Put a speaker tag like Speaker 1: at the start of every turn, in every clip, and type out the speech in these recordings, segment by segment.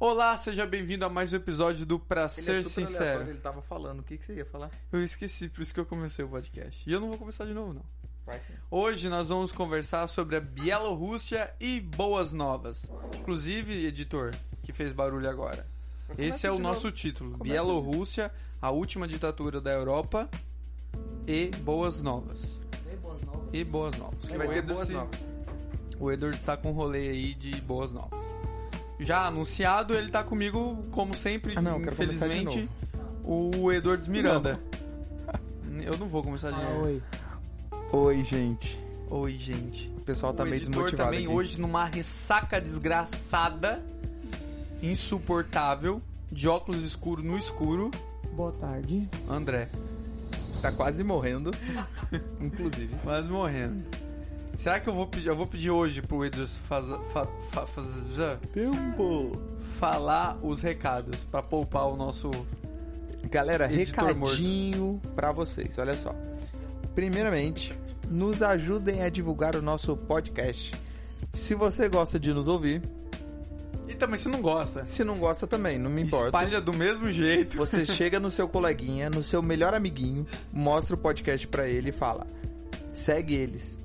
Speaker 1: Olá, seja bem-vindo a mais um episódio do Pra
Speaker 2: Ele
Speaker 1: Ser
Speaker 2: é
Speaker 1: Sincero.
Speaker 2: aleatório, ele tava falando. O que, que você ia falar?
Speaker 1: Eu esqueci, por isso que eu comecei o podcast. E eu não vou começar de novo, não.
Speaker 2: Vai sim.
Speaker 1: Hoje nós vamos conversar sobre a Bielorrússia e boas novas. Inclusive, editor, que fez barulho agora. Esse é o nosso
Speaker 2: novo.
Speaker 1: título:
Speaker 2: Começa
Speaker 1: Bielorrússia, a última ditadura da Europa e boas novas.
Speaker 3: E boas novas.
Speaker 1: E boas novas.
Speaker 2: Que vai
Speaker 1: O
Speaker 2: ter boas novas.
Speaker 1: O Edward está com um rolê aí de boas novas. Já anunciado, ele tá comigo, como sempre,
Speaker 2: Ah, não,
Speaker 1: infelizmente, o Edward Miranda. Eu não vou começar de
Speaker 3: Ah,
Speaker 1: novo.
Speaker 3: oi.
Speaker 2: Oi, gente.
Speaker 1: Oi, gente.
Speaker 2: O pessoal tá
Speaker 1: o
Speaker 2: meio
Speaker 1: editor
Speaker 2: desmotivado
Speaker 1: também
Speaker 2: aqui.
Speaker 1: hoje numa ressaca desgraçada, insuportável, de óculos escuros no escuro,
Speaker 3: Boa tarde.
Speaker 1: André.
Speaker 2: Tá quase morrendo. Inclusive.
Speaker 1: Quase morrendo. Será que eu vou pedir, eu vou pedir hoje pro Edward faz, fa, fa- fazer-
Speaker 2: Tempo.
Speaker 1: falar os recados pra poupar o nosso
Speaker 2: Galera, recadinho pra vocês. Olha só. Primeiramente, nos ajudem a divulgar o nosso podcast. Se você gosta de nos ouvir,
Speaker 1: E também se não gosta,
Speaker 2: se não gosta também, não me importa.
Speaker 1: espalha do mesmo jeito.
Speaker 2: Você chega no seu coleguinha, no seu melhor amiguinho, mostra o podcast pra ele e fala: segue eles.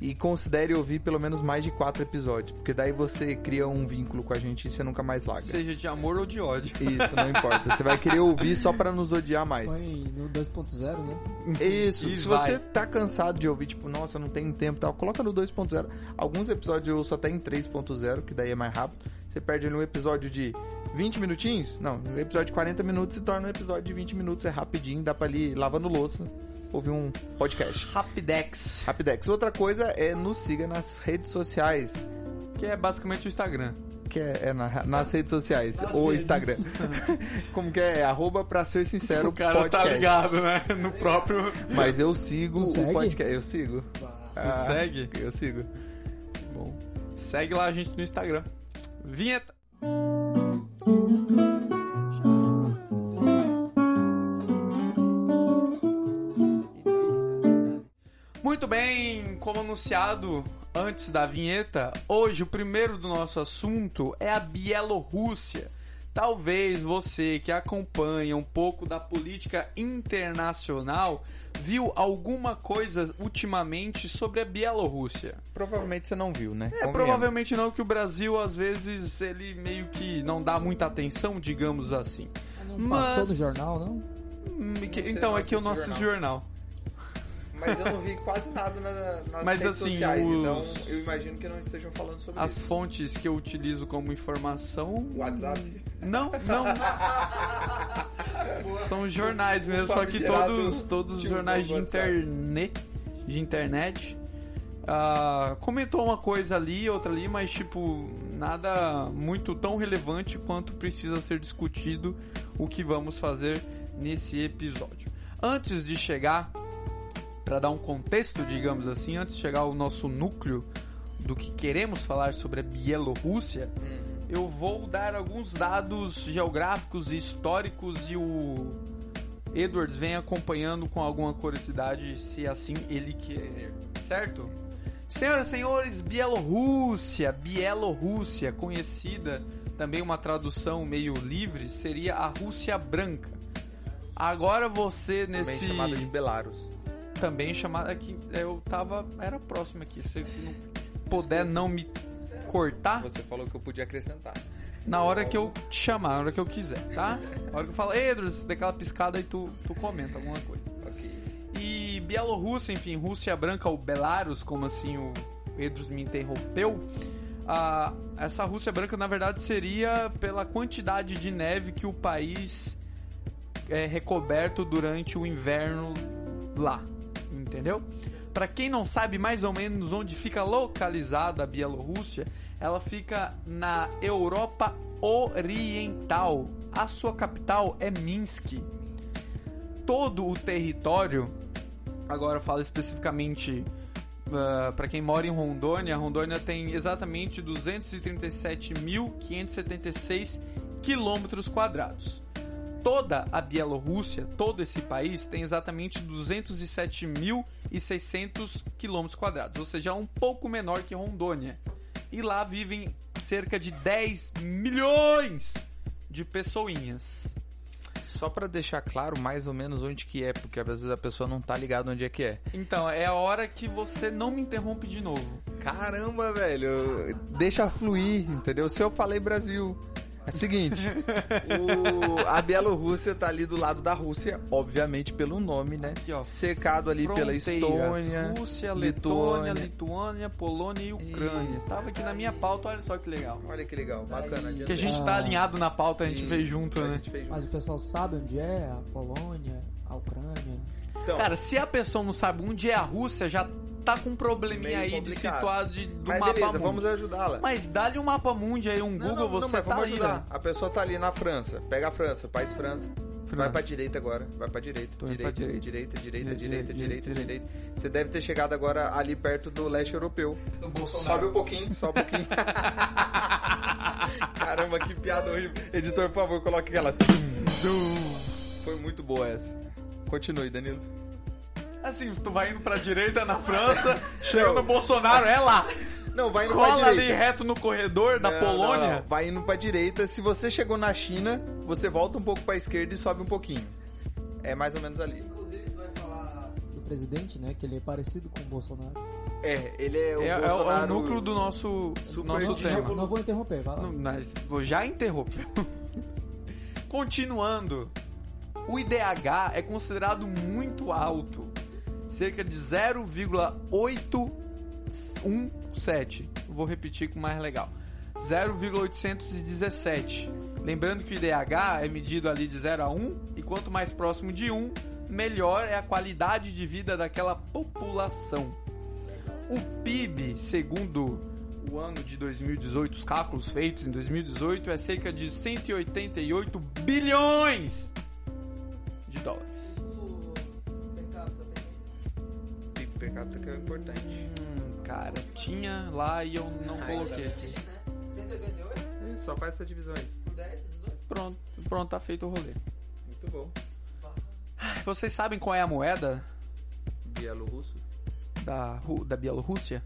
Speaker 2: E considere ouvir pelo menos mais de quatro episódios, porque daí você cria um vínculo com a gente e você nunca mais larga.
Speaker 1: Seja de amor ou de ódio.
Speaker 2: Isso, não importa. Você vai querer ouvir só pra nos odiar mais.
Speaker 3: Foi no 2.0, né?
Speaker 2: Isso,
Speaker 1: E
Speaker 2: se
Speaker 1: vai.
Speaker 2: você tá cansado de ouvir, tipo, nossa, não tenho tempo e tal, coloca no 2.0. Alguns episódios eu ouço até em 3.0, que daí é mais rápido. Você perde ali um episódio de 20 minutinhos? Não, um episódio de 40 minutos se torna um episódio de 20 minutos, é rapidinho, dá pra ali lavando louça, ouvir um podcast.
Speaker 1: Rapidex,
Speaker 2: Rapidex. Outra coisa é nos siga nas redes sociais,
Speaker 1: que é basicamente o Instagram.
Speaker 2: que é, é na- nas redes sociais,
Speaker 3: Nas
Speaker 2: ou
Speaker 3: redes.
Speaker 2: Instagram. Como que é? Arroba pra ser sincero,
Speaker 1: o cara
Speaker 2: podcast.
Speaker 1: tá ligado, né? No próprio.
Speaker 2: Mas eu sigo
Speaker 3: Tu
Speaker 2: o
Speaker 3: segue?
Speaker 2: podcast. Eu sigo.
Speaker 1: Tu segue?
Speaker 2: Eu sigo.
Speaker 1: Bom, segue lá a gente no Instagram. Vinheta. Muito bem, como anunciado antes da vinheta, hoje o primeiro do nosso assunto é a Bielorrússia. Talvez você que acompanha um pouco da política internacional viu alguma coisa ultimamente sobre a Bielorrússia.
Speaker 2: Provavelmente você não viu, né?
Speaker 1: É,
Speaker 2: Convenhamos.
Speaker 1: provavelmente não, que o Brasil, às vezes, ele meio que não dá muita atenção, digamos assim.
Speaker 3: Não
Speaker 1: Mas-
Speaker 3: passou no jornal, não?
Speaker 1: Hum, então, é que eu não
Speaker 2: assisto
Speaker 1: assisto jornal.
Speaker 2: Mas eu não vi quase nada na- nas
Speaker 1: Mas,
Speaker 2: redes
Speaker 1: assim,
Speaker 2: sociais,
Speaker 1: os-
Speaker 2: então eu imagino que não estejam falando sobre
Speaker 1: As
Speaker 2: isso.
Speaker 1: fontes que eu utilizo como informação.
Speaker 2: WhatsApp.
Speaker 1: Não, não. São jornais mesmo, só que todos, todos os jornais de internet. De internet. ah, comentou uma coisa ali, outra ali, mas tipo, nada muito tão relevante quanto precisa ser discutido o que vamos fazer nesse episódio. Antes de chegar, para dar um contexto, digamos assim, antes de chegar ao nosso núcleo do que queremos falar sobre a Bielorrússia, eu vou dar alguns dados geográficos e históricos e o Edwards vem acompanhando com alguma curiosidade, se assim ele querer, certo? Senhoras e senhores, Bielorrússia, Bielorrússia, conhecida também uma tradução meio livre, seria a Rússia Branca. Agora você
Speaker 2: Também
Speaker 1: nesse
Speaker 2: chamada de Belarus.
Speaker 1: Também chamada aqui, eu tava era próximo aqui, se não puder não me cortar,
Speaker 2: Você falou que eu podia acrescentar.
Speaker 1: na hora que eu te chamar, na hora que eu quiser, tá? Na hora que eu falo, ei, Edros, dá aquela piscada e tu, tu comenta alguma coisa.
Speaker 2: Ok.
Speaker 1: E Bielorrússia, enfim, Rússia Branca ou Belarus, como assim o Edros me interrompeu. ah, essa Rússia Branca, na verdade, seria pela quantidade de neve que o país é recoberto durante o inverno lá, entendeu? Para quem não sabe mais ou menos onde fica localizada a Bielorrússia, ela fica na Europa Oriental. A sua capital é Minsk. Todo o território, agora eu falo especificamente para quem mora em Rondônia, Rondônia tem exatamente 237.576 quilômetros quadrados. Toda a Bielorrússia, todo esse país, tem exatamente 207.600 quilômetros quadrados, ou seja, um pouco menor que Rondônia. E lá vivem cerca de 10 milhões de pessoinhas.
Speaker 2: Só pra deixar claro mais ou menos onde que é, porque às vezes a pessoa não tá ligada onde é que é.
Speaker 1: Então, é a hora que você não me interrompe de novo.
Speaker 2: Caramba, velho. Deixa fluir, entendeu? Se eu falei Brasil. É o seguinte, o- a Bielorrússia tá ali do lado da Rússia, obviamente pelo nome, né?
Speaker 1: Aqui, ó.
Speaker 2: Cercado ali pela Estônia,
Speaker 1: Rússia, Letônia. Lituânia, Polônia e Ucrânia.
Speaker 2: Isso.
Speaker 1: Tava aqui na minha pauta, olha só que legal.
Speaker 2: Olha que legal, bacana.
Speaker 1: Que a gente tá
Speaker 3: Ah.
Speaker 1: alinhado na pauta, a gente fez junto,
Speaker 2: A
Speaker 1: né?
Speaker 2: gente fez junto.
Speaker 3: Mas o pessoal sabe onde é a Polônia, a Ucrânia.
Speaker 2: Então,
Speaker 1: Cara, se a pessoa não sabe onde é a Rússia, já tá com um probleminha
Speaker 2: Meio
Speaker 1: aí de
Speaker 2: complicado.
Speaker 1: situar de, do
Speaker 2: mas
Speaker 1: mapa
Speaker 2: beleza,
Speaker 1: mundi.
Speaker 2: vamos ajudá-la.
Speaker 1: Mas dá-lhe um mapa mundi aí, um
Speaker 2: Não,
Speaker 1: Google,
Speaker 2: não, não,
Speaker 1: você
Speaker 2: mas
Speaker 1: tá
Speaker 2: vamos
Speaker 1: ali,
Speaker 2: ajudar.
Speaker 1: né?
Speaker 2: A pessoa tá ali na França. Pega a França, país França.
Speaker 1: França.
Speaker 2: Vai pra direita agora, vai pra direita.
Speaker 1: Tô
Speaker 2: Direita,
Speaker 1: pra direita.
Speaker 2: direita, direita,
Speaker 1: Direita,
Speaker 2: direita,
Speaker 1: direita,
Speaker 2: direita, direita. Você deve ter chegado agora ali perto do leste europeu. Sobe um pouquinho, sobe um pouquinho. Caramba, que piada horrível. Editor, por favor, coloque aquela. Foi muito boa essa. Continue, Danilo.
Speaker 1: Assim, tu vai indo pra direita na França, chega no Bolsonaro, é lá.
Speaker 2: Não, vai indo pra
Speaker 1: Cola ali
Speaker 2: direita.
Speaker 1: reto no corredor da
Speaker 2: Não,
Speaker 1: Polônia.
Speaker 2: não, não. Vai indo pra direita. Se você chegou na China, você volta um pouco pra esquerda e sobe um pouquinho. É mais ou menos ali.
Speaker 3: Inclusive, tu vai falar do presidente, né? Que ele é parecido com o Bolsonaro.
Speaker 2: É, ele é o
Speaker 1: É, é o- é núcleo do nosso,
Speaker 2: Super
Speaker 1: nosso tema.
Speaker 3: Não, não vou interromper, vai lá.
Speaker 1: Não, já interromper. Continuando. O IDH é considerado muito alto. Cerca de 0,817. Vou repetir com mais legal. 0,817. Lembrando que o IDH é medido ali de 0 a 1 e quanto mais próximo de 1, melhor é a qualidade de vida daquela população. O PIB, segundo o ano de 2018, os cálculos feitos em 2018, é cerca de 188 bilhões de dólares.
Speaker 2: Capita que é o importante.
Speaker 1: Hum, cara, tinha lá e eu não coloquei aqui.
Speaker 3: 188
Speaker 2: É, Só faz essa divisão aí.
Speaker 3: por 10, 18.
Speaker 1: Pronto, pronto, tá feito o rolê.
Speaker 2: Muito bom.
Speaker 1: Vocês sabem qual é a moeda
Speaker 2: Bielorrusso.
Speaker 1: da, Ru- da Bielorrússia?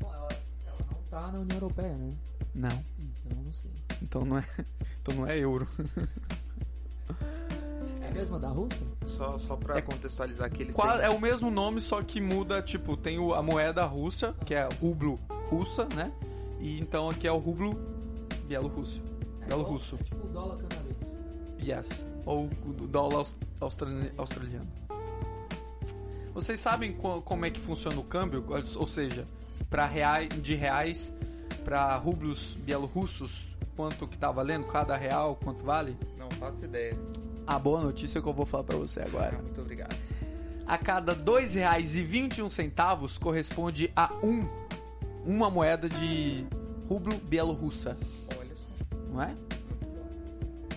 Speaker 3: Bom, ela, ela não tá na União Europeia, né?
Speaker 1: Não.
Speaker 3: Então eu não sei.
Speaker 1: Então não é, então não é euro.
Speaker 3: É mesma da Rússia?
Speaker 2: Só, só pra
Speaker 1: É-
Speaker 2: contextualizar aqui, eles
Speaker 1: Qual-
Speaker 2: têm-
Speaker 1: é o mesmo nome, só que muda, tipo, tem o- a moeda russa, que é rublo russa, né? E então aqui é o rublo bielorrusso.
Speaker 3: É
Speaker 1: Bielorrusso.
Speaker 3: igual- É tipo o dólar canadense.
Speaker 1: Yes. Ou o dólar aus- australi- australiano. Vocês sabem co- como é que funciona o câmbio? Ou seja, para reais, de reais para rublos bielorrussos, quanto que tá valendo cada real, quanto vale?
Speaker 2: Não faço ideia.
Speaker 1: A boa notícia que eu vou falar para você agora.
Speaker 2: Muito obrigado.
Speaker 1: A cada R$ 2,21 corresponde a um uma moeda de rublo bielorrussa,
Speaker 2: Olha só.
Speaker 1: não é?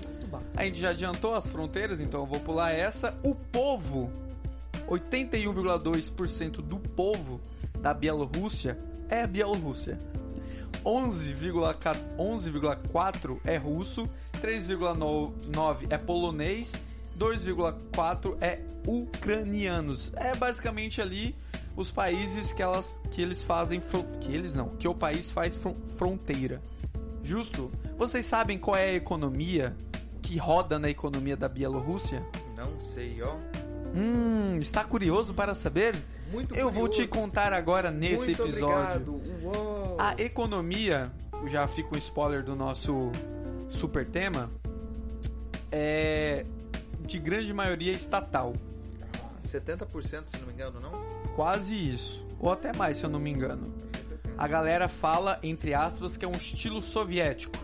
Speaker 3: Muito bacana.
Speaker 1: A gente já adiantou as fronteiras, então eu vou pular essa. O povo, 81,2% do povo da Bielorrússia é a Bielorrússia. 11,4 11,4 é russo, 3,9 é polonês, 2,4 é ucranianos. É basicamente ali os países que elas que eles fazem que eles não, que o país faz fron- fronteira. Justo? Vocês sabem qual é a economia que roda na economia da Bielorrússia?
Speaker 2: Não sei, ó.
Speaker 1: Hum, está curioso para saber?
Speaker 2: Muito
Speaker 1: Eu vou te
Speaker 2: curioso.
Speaker 1: contar agora nesse
Speaker 2: Muito
Speaker 1: episódio.
Speaker 2: Obrigado.
Speaker 1: A economia, já fica um spoiler do nosso super tema, é de grande maioria estatal.
Speaker 2: 70%, se não me engano, não?
Speaker 1: Quase isso. Ou até mais, se eu não me engano. A galera fala, entre aspas, que é um estilo soviético.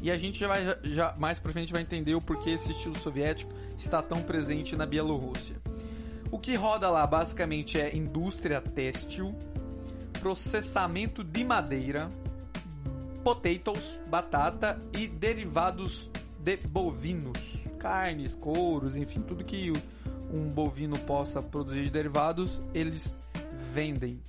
Speaker 1: E a gente já vai, já, mais pra frente vai entender o porquê esse estilo soviético está tão presente na Bielorrússia. O que roda lá basicamente é indústria têxtil, processamento de madeira, potatoes, batata e derivados de bovinos, carnes, couros, enfim, tudo que um bovino possa produzir de derivados, eles vendem.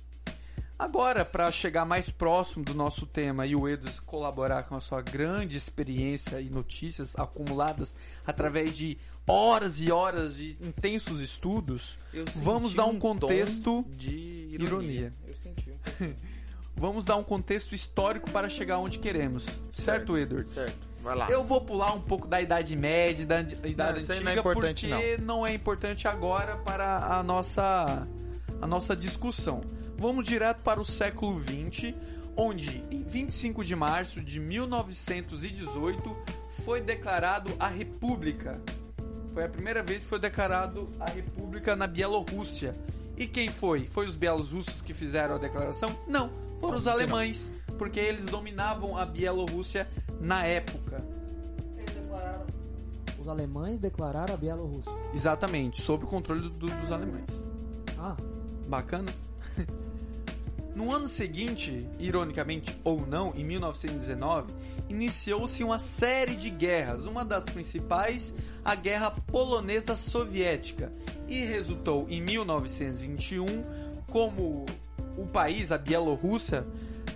Speaker 1: Agora, para chegar mais próximo do nosso tema e o Edus colaborar com a sua grande experiência e notícias acumuladas através de horas e horas de intensos estudos, vamos dar um
Speaker 2: tom
Speaker 1: contexto
Speaker 2: de
Speaker 1: ironia.
Speaker 2: Eu senti um
Speaker 1: vamos dar um contexto histórico para chegar onde queremos. Certo, Edward?
Speaker 2: Certo. Vai lá.
Speaker 1: Eu vou pular um pouco da Idade Média, da Idade
Speaker 2: Não,
Speaker 1: Antiga,
Speaker 2: não é
Speaker 1: porque não. é importante agora para a nossa, a nossa discussão. Vamos direto para o século XX, onde em 25 de março de 1918 foi declarado a República. Foi a primeira vez que foi declarado a República na Bielorrússia. E quem foi? Foi os bielorrussos que fizeram a declaração? Não, foram os alemães, porque eles dominavam a Bielorrússia na época.
Speaker 3: Os alemães declararam a Bielorrússia.
Speaker 1: Exatamente, sob o controle do- do- dos alemães.
Speaker 3: Ah,
Speaker 1: Bacana? No ano seguinte, ironicamente ou não, em 1919, iniciou-se uma série de guerras, uma das principais, a Guerra Polonesa Soviética, e resultou em 1921 como o país, a Bielorrússia,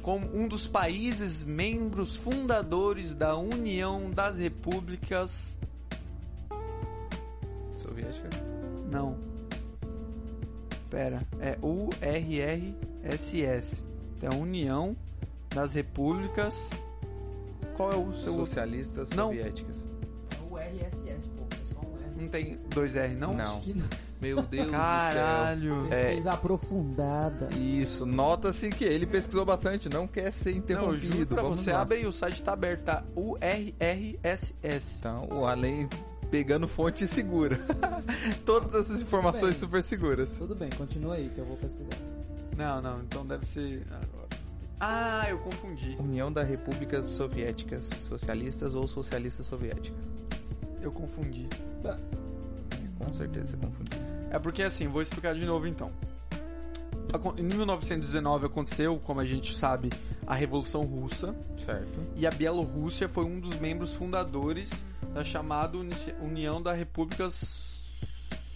Speaker 1: como um dos países membros fundadores da União das Repúblicas.
Speaker 2: Soviéticas.
Speaker 1: Não. Pera, é URRSS. Então, União das Repúblicas. Qual é o seu outro?
Speaker 2: Socialistas
Speaker 1: Não.
Speaker 2: soviéticas.
Speaker 3: é o RSS, pô. É só um R.
Speaker 1: Não tem dois R, não?
Speaker 2: Não.
Speaker 3: Não.
Speaker 2: Meu Deus
Speaker 1: Caralho.
Speaker 2: É.
Speaker 3: Pesquisa aprofundada.
Speaker 2: do céu. Isso, nota-se que ele pesquisou bastante, não quer ser
Speaker 1: Não, eu
Speaker 2: interrompido.
Speaker 1: pra
Speaker 2: Vamos
Speaker 1: você,
Speaker 2: lá.
Speaker 1: abre aí, o site tá aberto, tá? URRSS.
Speaker 2: Então, o além pegando fonte segura. Todas essas informações super seguras.
Speaker 3: Tudo bem, continua aí que eu vou pesquisar.
Speaker 1: Não, não, então deve ser agora. Ah, eu confundi.
Speaker 2: União da Repúblicas Soviéticas Socialistas ou Socialista Soviética.
Speaker 1: Eu confundi.
Speaker 2: Com certeza você confundiu.
Speaker 1: É porque assim, vou explicar de novo então. Em 1919 aconteceu, como a gente sabe, a Revolução Russa.
Speaker 2: Certo.
Speaker 1: E a Bielorrússia foi um dos membros fundadores da chamada Uni- União das Repúblicas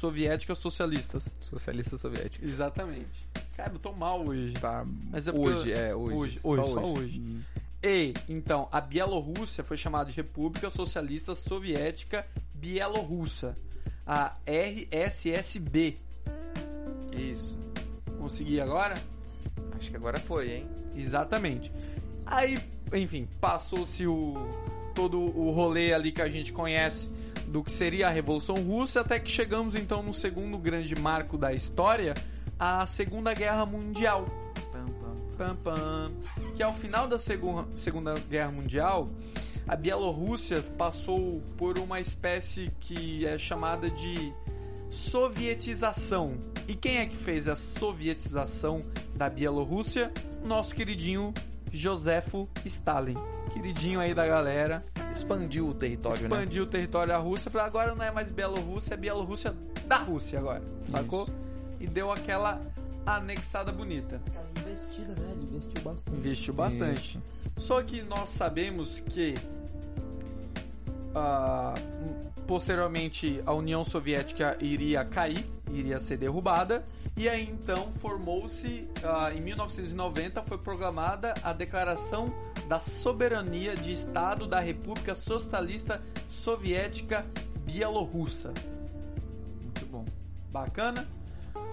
Speaker 1: Soviéticas Socialistas.
Speaker 2: Socialista Soviética.
Speaker 1: Exatamente. Cara, eu tô mal hoje.
Speaker 2: Tá.
Speaker 1: Mas é
Speaker 2: hoje,
Speaker 1: eu-
Speaker 2: é, hoje.
Speaker 1: hoje, hoje, só hoje.
Speaker 2: Hum.
Speaker 1: E, então, a Bielorrússia foi chamada de República Socialista Soviética Bielorrussa. A RSSB.
Speaker 2: Isso.
Speaker 1: Consegui agora?
Speaker 2: Acho que agora foi, hein?
Speaker 1: Exatamente. Aí, enfim, passou-se o todo o rolê ali que a gente conhece do que seria a Revolução Russa, até que chegamos então no segundo grande marco da história, a Segunda Guerra Mundial. Pam, pam. Que ao final da Segu- Segunda Guerra Mundial, a Bielorrússia passou por uma espécie que é chamada de sovietização. E quem é que fez a sovietização da Bielorrússia? Nosso queridinho Josefo Stalin. Queridinho aí da galera.
Speaker 2: Expandiu o território, né?
Speaker 1: Expandiu o território da Rússia. Falou, agora não é mais Bielorrússia, é Bielorrússia da Rússia agora. Sacou? E deu aquela anexada bonita.
Speaker 3: Aquela investida, né? Ele investiu bastante.
Speaker 1: Investiu bastante. Só que nós sabemos que ah, posteriormente a União Soviética iria cair, iria ser derrubada, e aí então formou-se, ah, em 1990 foi proclamada a Declaração da Soberania de Estado da República Socialista Soviética Bielorrussa.
Speaker 2: Muito bom.
Speaker 1: Bacana.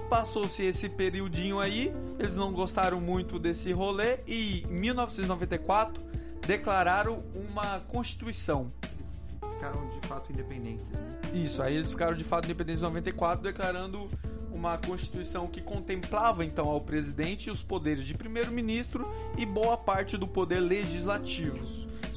Speaker 1: Passou-se esse periodinho aí, eles não gostaram muito desse rolê e em 1994 declararam uma constituição.
Speaker 2: Eles ficaram de fato independentes, né?
Speaker 1: Isso, aí eles ficaram de fato independentes em 94, declarando uma constituição que contemplava então ao presidente os poderes de primeiro-ministro e boa parte do poder legislativo.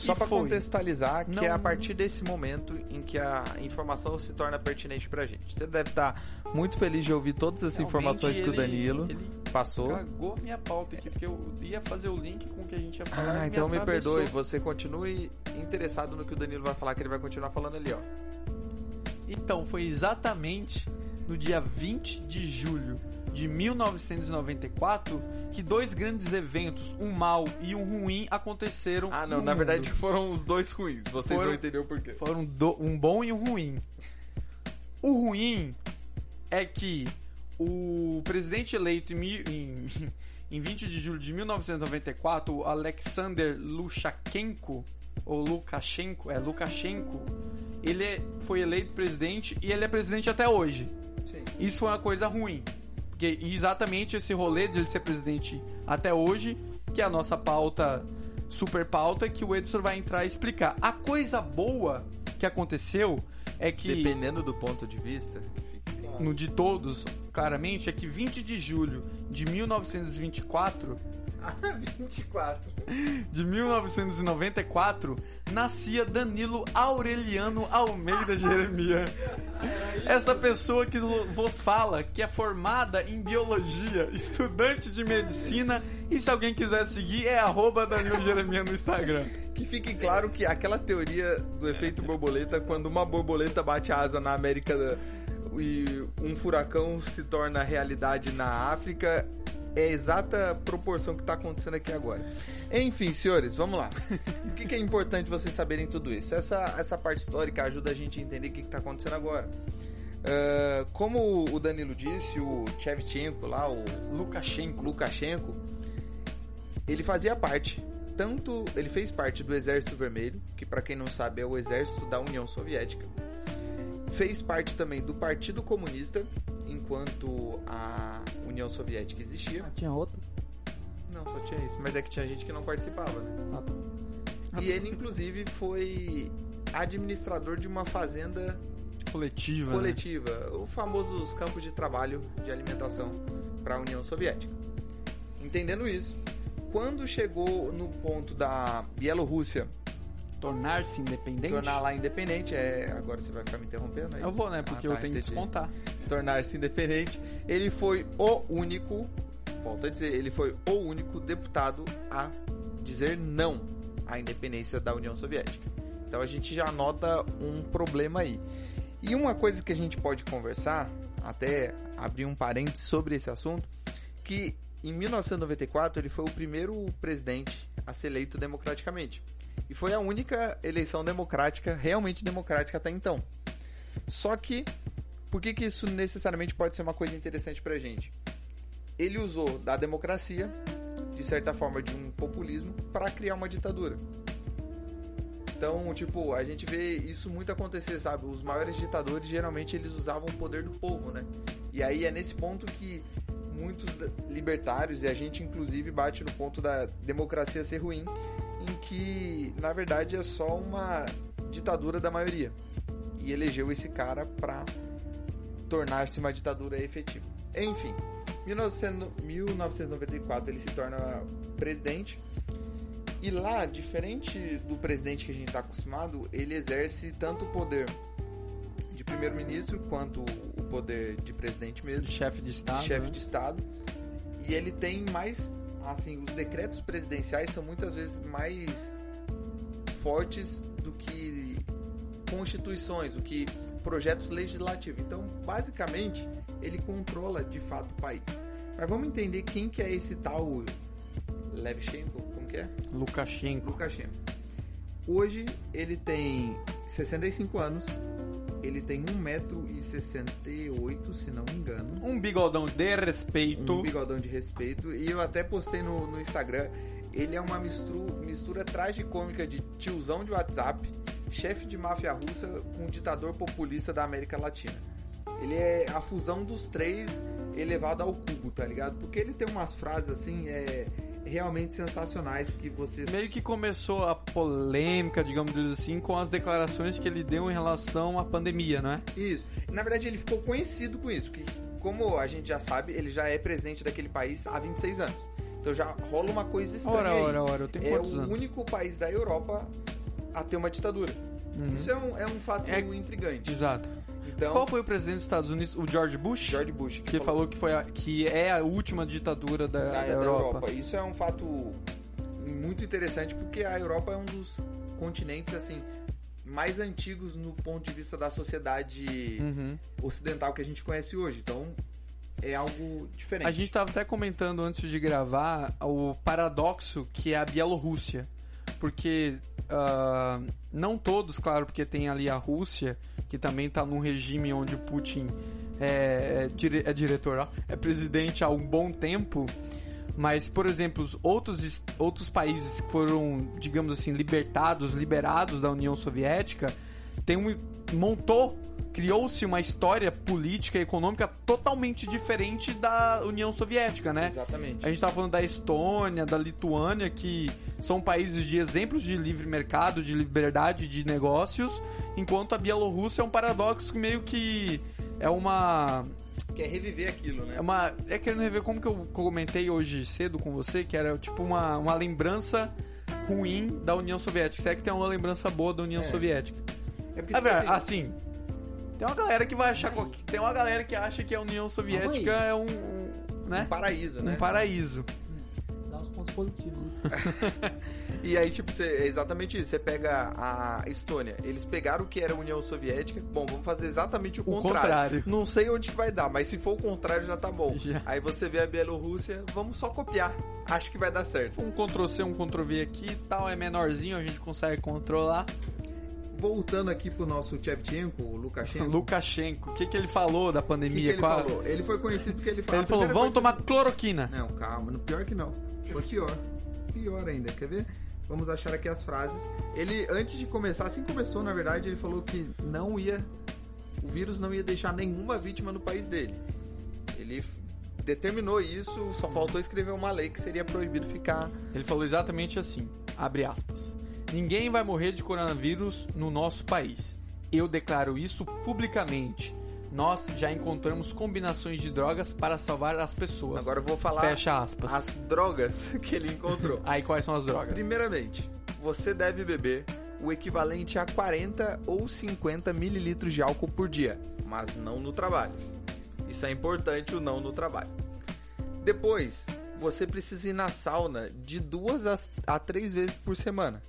Speaker 2: Só pra
Speaker 1: foi.
Speaker 2: contextualizar, que
Speaker 1: Não-
Speaker 2: é a partir desse momento em que a informação se torna pertinente pra gente. Você deve estar muito feliz de ouvir todas as
Speaker 1: Realmente,
Speaker 2: informações que o Danilo
Speaker 1: ele
Speaker 2: passou.
Speaker 1: cagou minha pauta aqui, porque eu ia fazer o link com o que a gente ia falar.
Speaker 2: Ah, então me
Speaker 1: atravessou.
Speaker 2: perdoe, você continue interessado no que o Danilo vai falar, que ele vai continuar falando ali, ó.
Speaker 1: Então, foi exatamente no dia 20 de julho de 1994 que dois grandes eventos, um mal e um ruim, aconteceram.
Speaker 2: Ah, não,
Speaker 1: no
Speaker 2: na
Speaker 1: mundo.
Speaker 2: verdade foram os dois ruins. Vocês
Speaker 1: Foram-
Speaker 2: vão entender o porquê.
Speaker 1: Foram do- um bom e um ruim. O ruim é que o presidente eleito em, em, em 20 de julho de 1994, o Alexander Lukashenko, ou Lukashenko, é Lukashenko, ele é- foi eleito presidente e ele é presidente até hoje.
Speaker 2: Sim.
Speaker 1: Isso foi uma coisa ruim. Porque exatamente esse rolê de ele ser presidente até hoje que é a nossa pauta, super pauta, que o Edson vai entrar e explicar. A coisa boa que aconteceu é que
Speaker 2: Dependendo do ponto de vista,
Speaker 1: no de todos, claramente, é que 20 de julho de 1924,
Speaker 2: Ah, 24.
Speaker 1: de 1994, nascia Danilo Aureliano Almeida Jeremias. Essa pessoa que vos fala, que é formada em biologia, estudante de medicina, e se alguém quiser seguir, é arroba Danilo Jeremias no Instagram.
Speaker 2: Que fique claro que aquela teoria do efeito borboleta, quando uma borboleta bate asa na América e um furacão se torna realidade na África, é a exata proporção que está acontecendo aqui agora. Enfim, senhores, vamos lá. O que, que é importante vocês saberem tudo isso? Essa, essa parte histórica ajuda a gente a entender o que está acontecendo agora. Ah, como o Danilo disse, o Shevchenko lá, o
Speaker 1: Lukashenko.
Speaker 2: Lukashenko, ele fazia parte, tanto ele fez parte do Exército Vermelho, que para quem não sabe é o exército da União Soviética. Fez parte também do Partido Comunista, enquanto a União Soviética existia.
Speaker 3: Ah, tinha outro?
Speaker 2: Não, só tinha isso, mas é que tinha gente que não participava, né?
Speaker 3: Ah, tá.
Speaker 2: E ele inclusive foi administrador de uma fazenda
Speaker 1: Coletiva. né?
Speaker 2: coletiva, o famoso os campos de trabalho de alimentação para a União Soviética. Entendendo isso, quando chegou no ponto da Bielorrússia
Speaker 1: Tornar-se independente.
Speaker 2: tornar lá independente, é agora você vai ficar me interrompendo, é
Speaker 1: Eu vou, né? Porque
Speaker 2: Ah,
Speaker 1: eu
Speaker 2: tá,
Speaker 1: tenho que
Speaker 2: entendi.
Speaker 1: descontar.
Speaker 2: Tornar-se independente, ele foi o único, volto a dizer, ele foi o único deputado a dizer não à independência da União Soviética. Então a gente já nota um problema aí. E uma coisa que a gente pode conversar, até abrir um parênteses sobre esse assunto, que em 1994 ele foi o primeiro presidente a ser eleito democraticamente. E foi a única eleição democrática, realmente democrática até então. Só que, por que, que isso necessariamente pode ser uma coisa interessante pra gente? Ele usou da democracia, de certa forma de um populismo, para criar uma ditadura. Então, tipo, a gente vê isso muito acontecer, sabe? Os maiores ditadores geralmente eles usavam o poder do povo, né? E aí é nesse ponto que muitos libertários e a gente inclusive bate no ponto da democracia ser ruim, em que na verdade é só uma ditadura da maioria. E elegeu esse cara pra tornar-se uma ditadura efetiva. Enfim, 1900 1994 ele se torna presidente e lá, diferente do presidente que a gente está acostumado, ele exerce tanto o poder de primeiro-ministro quanto o poder de presidente mesmo,
Speaker 1: chefe de Estado.
Speaker 2: chefe
Speaker 1: né?
Speaker 2: de Estado. E ele tem mais, assim, os decretos presidenciais são muitas vezes mais fortes do que constituições, do que projetos legislativos. Então, basicamente, ele controla de fato o país. Mas vamos entender quem que é esse tal Levchenko, como que é?
Speaker 1: Lukashenko.
Speaker 2: Lukashenko. Hoje ele tem 65 anos, ele tem 1,68m, se não me engano.
Speaker 1: Um bigodão de respeito.
Speaker 2: Um bigodão de respeito. E eu até postei no, no Instagram. Ele é uma mistura, mistura tragicômica de tiozão de WhatsApp, chefe de máfia russa com um ditador populista da América Latina. Ele é a fusão dos três elevado ao cubo, tá ligado? Porque ele tem umas frases assim, é, realmente sensacionais que vocês.
Speaker 1: Meio que começou a polêmica, digamos assim, com as declarações que ele deu em relação à pandemia, não é?
Speaker 2: Isso. Na verdade, ele ficou conhecido com isso, que como a gente já sabe, ele já é presidente daquele país há 26 anos. Então já rola uma coisa estranha.
Speaker 1: Ora,
Speaker 2: aí.
Speaker 1: ora, ora, eu tenho
Speaker 2: é
Speaker 1: quantos
Speaker 2: o
Speaker 1: anos?
Speaker 2: único país da Europa a ter uma ditadura.
Speaker 1: Uhum.
Speaker 2: Isso é um, é um fato
Speaker 1: É-
Speaker 2: intrigante.
Speaker 1: Exato.
Speaker 2: Então,
Speaker 1: Qual foi o presidente dos Estados Unidos? O George Bush?
Speaker 2: George Bush
Speaker 1: Que falou que, foi a- que é a última ditadura da,
Speaker 2: da,
Speaker 1: da
Speaker 2: da
Speaker 1: Europa.
Speaker 2: Europa. Isso é um fato muito interessante porque a Europa é um dos continentes assim mais antigos no ponto de vista da sociedade
Speaker 1: Uhum.
Speaker 2: ocidental que a gente conhece hoje. Então é algo diferente.
Speaker 1: A gente estava até comentando antes de gravar o paradoxo que é a Bielorrússia. Porque ah, não todos, claro, porque tem ali a Rússia, que também está num regime onde o Putin é, é, dire- é diretor, é presidente há um bom tempo. Mas, por exemplo, os outros, outros países que foram, digamos assim, libertados, liberados da União Soviética, tem um montou criou-se uma história política e econômica totalmente diferente da União Soviética, né?
Speaker 2: Exatamente.
Speaker 1: A gente tava falando da Estônia, da Lituânia, que são países de exemplos de livre mercado, de liberdade de negócios, enquanto a Bielorrússia é um paradoxo que meio que é uma
Speaker 2: Quer reviver aquilo, né?
Speaker 1: é uma é querendo rever como que eu comentei hoje cedo com você, que era tipo uma, uma lembrança ruim da União Soviética. Se é que tem uma lembrança boa da União
Speaker 2: É.
Speaker 1: Soviética.
Speaker 2: É porque, tipo assim,
Speaker 1: assim, tem uma galera que vai achar que tem uma galera que acha que a União Soviética é um, um, né?
Speaker 2: um paraíso, né?
Speaker 1: Um paraíso.
Speaker 3: Dá os pontos positivos.
Speaker 2: E aí, tipo, você, é exatamente isso. Você pega a Estônia. Eles pegaram o que era a União Soviética. Bom, vamos fazer exatamente o, contrário.
Speaker 1: contrário.
Speaker 2: Não sei onde que vai dar, mas se for o contrário já tá bom.
Speaker 1: Já.
Speaker 2: Aí você vê a Bielorrússia, vamos só copiar. Acho que vai dar certo.
Speaker 1: Um Ctrl-C, um Ctrl-V aqui e tal, é menorzinho, a gente consegue controlar.
Speaker 2: Voltando aqui pro nosso Chevchenko, o Lukashenko.
Speaker 1: Lukashenko, o que, que ele falou da
Speaker 2: o que,
Speaker 1: pandemia?
Speaker 2: que ele
Speaker 1: Qual-
Speaker 2: falou? Ele foi conhecido porque ele falou.
Speaker 1: Ele falou, vamos tomar cloroquina.
Speaker 2: Não, calma, no pior que não. Foi pior. Pior ainda, quer ver? Vamos achar aqui as frases. Ele, antes de começar, assim que começou, na verdade, ele falou que não ia. O vírus não ia deixar nenhuma vítima no país dele. Ele determinou isso, só faltou escrever uma lei que seria proibido ficar.
Speaker 1: Ele falou exatamente assim, abre aspas. Ninguém vai morrer de coronavírus no nosso país. Eu declaro isso publicamente. Nós já encontramos combinações de drogas para salvar as pessoas.
Speaker 2: Agora eu vou falar
Speaker 1: Fecha aspas.
Speaker 2: as drogas que ele encontrou.
Speaker 1: Aí quais são as drogas?
Speaker 2: Primeiramente, você deve beber o equivalente a 40 ou 50 mililitros de álcool por dia, mas não no trabalho. Isso é importante, o não no trabalho. Depois, você precisa ir na sauna de duas a- a três vezes por semana,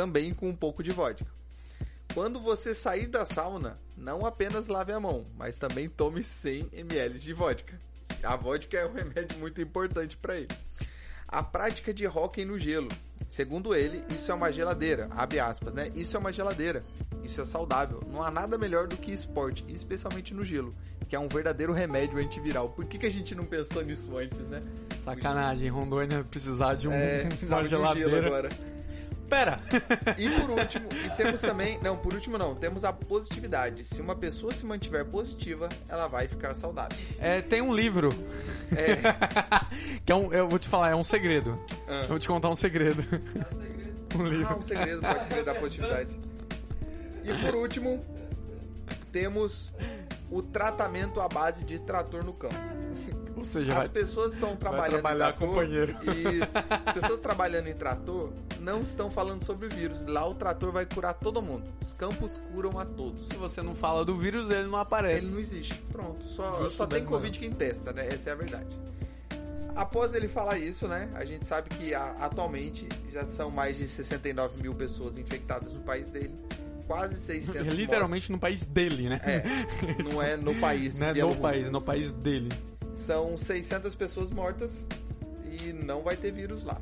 Speaker 2: também com um pouco de vodka. Quando você sair da sauna, não apenas lave a mão, mas também tome 100 ml de vodka. A vodka é um remédio muito importante para ele. A prática de hóquei no gelo. Segundo ele, isso é uma geladeira. Abre aspas, né? Isso é uma geladeira. Isso é saudável. Não há nada melhor do que esporte, especialmente no gelo, que é um verdadeiro remédio antiviral. Por que, que a gente não pensou nisso antes, né?
Speaker 1: Sacanagem, Rondônia precisar de um,
Speaker 2: É,
Speaker 1: uma
Speaker 2: precisava de um
Speaker 1: geladeira.
Speaker 2: agora.
Speaker 1: Pera!
Speaker 2: E por último, e temos também, não, por último não, temos a positividade. Se uma pessoa se mantiver positiva, ela vai ficar saudável.
Speaker 1: É, tem um livro
Speaker 2: É,
Speaker 1: que é um, eu vou te falar, é um segredo.
Speaker 2: Ah.
Speaker 1: Eu vou te contar um segredo. Um
Speaker 2: ah,
Speaker 1: livro.
Speaker 2: um segredo pode da positividade. E por último, temos o tratamento à base de trator no campo.
Speaker 1: Ou seja,
Speaker 2: As
Speaker 1: vai,
Speaker 2: pessoas estão trabalhando
Speaker 1: trabalhar,
Speaker 2: em trator.
Speaker 1: companheiro.
Speaker 2: Isso. As pessoas trabalhando em trator não estão falando sobre o vírus. Lá o trator vai curar todo mundo. Os campos curam a todos.
Speaker 1: se você não fala do vírus, ele não aparece.
Speaker 2: Ele não existe. Pronto. Só, só tem Covid quem testa, né? Essa é a verdade. Após ele falar isso, né? A gente sabe que a- atualmente já são mais de 69 mil pessoas infectadas no país dele. Quase 600
Speaker 1: Literalmente no país dele, né?
Speaker 2: mortos. É, não é no país.
Speaker 1: Não é no
Speaker 2: Bielorrússia.
Speaker 1: país, é no país dele.
Speaker 2: São 600 pessoas mortas e não vai ter vírus lá.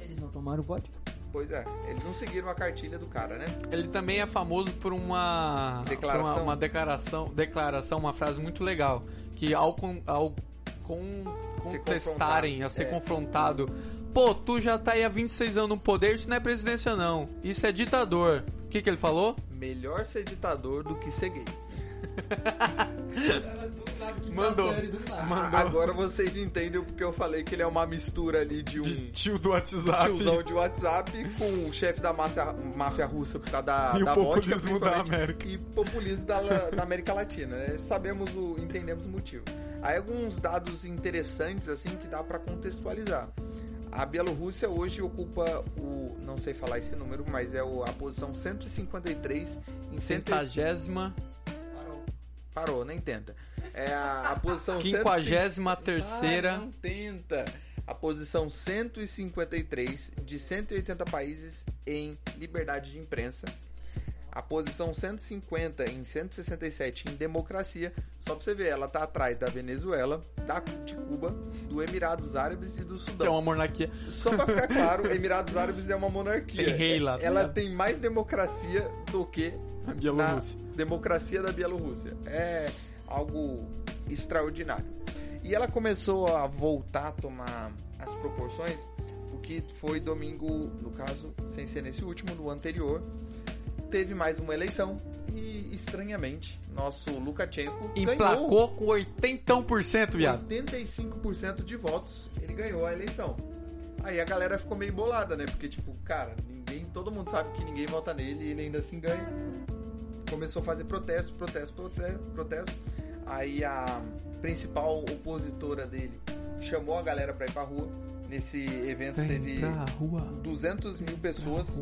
Speaker 3: Eles não tomaram vodka.
Speaker 2: Pois é, eles não seguiram a cartilha do cara, né?
Speaker 1: Ele também é famoso por uma
Speaker 2: Declaração?
Speaker 1: uma, uma declaração, declaração, uma frase muito legal, que ao, con- ao con- contestarem,
Speaker 2: confrontado,
Speaker 1: a ser
Speaker 2: é.
Speaker 1: confrontado, pô, tu já tá aí há 26 anos no poder, isso não é presidência não, isso é ditador. O que que ele falou?
Speaker 2: Melhor ser ditador do que ser gay.
Speaker 1: Mandou. Mandou.
Speaker 2: Agora vocês entendem porque eu falei que ele é uma mistura ali de um
Speaker 1: De tio do WhatsApp.
Speaker 2: tiozão de WhatsApp com o chefe da máfia, máfia russa por causa da,
Speaker 1: E o
Speaker 2: da vodka,
Speaker 1: populismo da
Speaker 2: principalmente,
Speaker 1: América.
Speaker 2: E populismo da, da América Latina, né? Sabemos o, entendemos o motivo. Aí alguns dados interessantes assim que dá pra contextualizar. A Bielorrússia hoje ocupa o, não sei falar esse número, mas é o- a posição 153 em 100
Speaker 1: Centagésima.
Speaker 2: Parou, nem tenta. É a, a posição
Speaker 1: quinquagésima terceira.
Speaker 2: ah, não tenta. A posição 153 de 180 países em liberdade de imprensa. A posição 150 em 167 em democracia. Só pra você ver, ela tá atrás da Venezuela, da, de Cuba, do Emirados Árabes e do
Speaker 1: Que é
Speaker 2: Sudão.
Speaker 1: uma monarquia.
Speaker 2: Só pra ficar claro,
Speaker 1: Emirados
Speaker 2: Árabes é uma monarquia.
Speaker 1: Tem rei lá,
Speaker 2: Ela
Speaker 1: ligado?
Speaker 2: tem mais democracia do que
Speaker 1: A Bielorrússia.
Speaker 2: democracia da Bielorrússia. É algo extraordinário. E ela começou a voltar a tomar as proporções, porque foi domingo, no caso, sem ser nesse último, no anterior, teve mais uma eleição e, estranhamente, nosso Lukashenko ganhou
Speaker 1: Emplacou com 80%, viado.
Speaker 2: 85% de votos, ele ganhou a eleição. Aí a galera ficou meio bolada, né? Porque, tipo, cara, ninguém, todo mundo sabe que ninguém vota nele e ele ainda assim ganha. Começou a fazer protesto, protesto, protesto, protesto. Aí a principal opositora dele chamou a galera pra ir pra rua. Nesse evento teve
Speaker 1: rua.
Speaker 2: 200 mil pessoas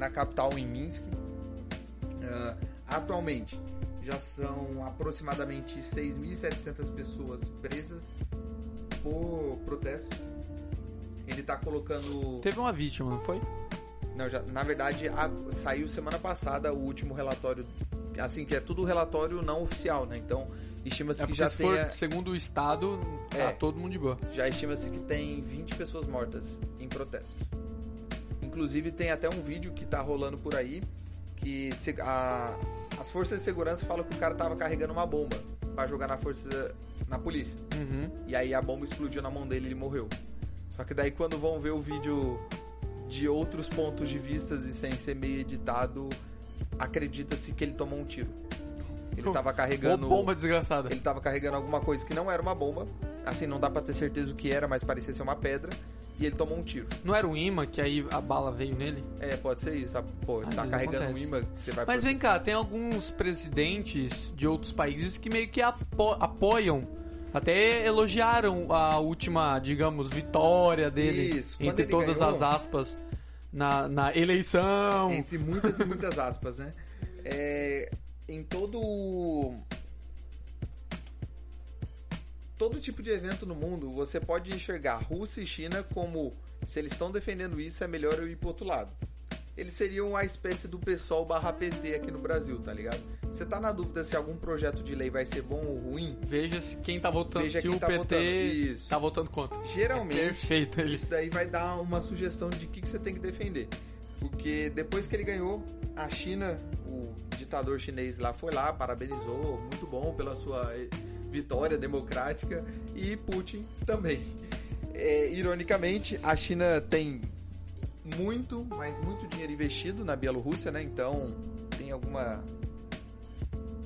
Speaker 2: na capital, em Minsk. Ah, atualmente, já são aproximadamente 6.700 pessoas presas por protestos. Ele tá colocando.
Speaker 1: Teve uma vítima, não foi?
Speaker 2: Não, já, na verdade, a- saiu semana passada o último relatório. Assim, que é tudo relatório não oficial, né? Então, estima-se
Speaker 1: É
Speaker 2: que já
Speaker 1: se
Speaker 2: tenha.
Speaker 1: for segundo o Estado, tá
Speaker 2: É.
Speaker 1: todo mundo de boa.
Speaker 2: Já estima-se que tem 20 pessoas mortas em protestos. Inclusive tem até um vídeo que tá rolando por aí que a- as forças de segurança falam que o cara tava carregando uma bomba pra jogar na força na polícia.
Speaker 1: Uhum.
Speaker 2: E aí a bomba explodiu na mão dele e ele morreu. Só que daí quando vão ver o vídeo de outros pontos de vistas e sem ser meio editado, acredita-se que ele tomou um tiro. Ele tava
Speaker 1: Ô,
Speaker 2: carregando
Speaker 1: bomba desgraçada.
Speaker 2: ele tava carregando alguma coisa que não era uma bomba. Assim, não dá pra ter certeza o que era, mas parecia ser uma pedra. E ele tomou um tiro.
Speaker 1: Não era um imã que aí a bala veio nele?
Speaker 2: É, pode ser isso. sabe? Pô,
Speaker 1: Às
Speaker 2: tá carregando
Speaker 1: acontece.
Speaker 2: um imã que você vai
Speaker 1: Mas vem cá, tem alguns presidentes de outros países que meio que apo- apoiam, até elogiaram a última, digamos, vitória dele,
Speaker 2: Isso,
Speaker 1: entre todas
Speaker 2: ganhou-
Speaker 1: as aspas, na, na eleição.
Speaker 2: Entre muitas e muitas aspas, né? É, em todo. Todo tipo de evento no mundo, você pode enxergar Rússia e China como se eles estão defendendo isso, é melhor eu ir pro outro lado. Eles seriam a espécie do PSOL barra PT aqui no Brasil, tá ligado? Você tá na dúvida se algum projeto de lei vai ser bom ou ruim?
Speaker 1: Veja se quem tá votando,
Speaker 2: Veja
Speaker 1: se
Speaker 2: quem
Speaker 1: o
Speaker 2: tá
Speaker 1: PT
Speaker 2: votando. Isso.
Speaker 1: tá votando contra.
Speaker 2: Geralmente,
Speaker 1: Perfeito, eles.
Speaker 2: Isso daí vai dar uma sugestão de o que, que você tem que defender. Porque depois que ele ganhou, a China, o ditador chinês lá foi lá, parabenizou, muito bom pela sua vitória democrática, e Putin também. É, ironicamente, a China tem muito, mas muito dinheiro investido na Bielorrússia, né? Então tem alguma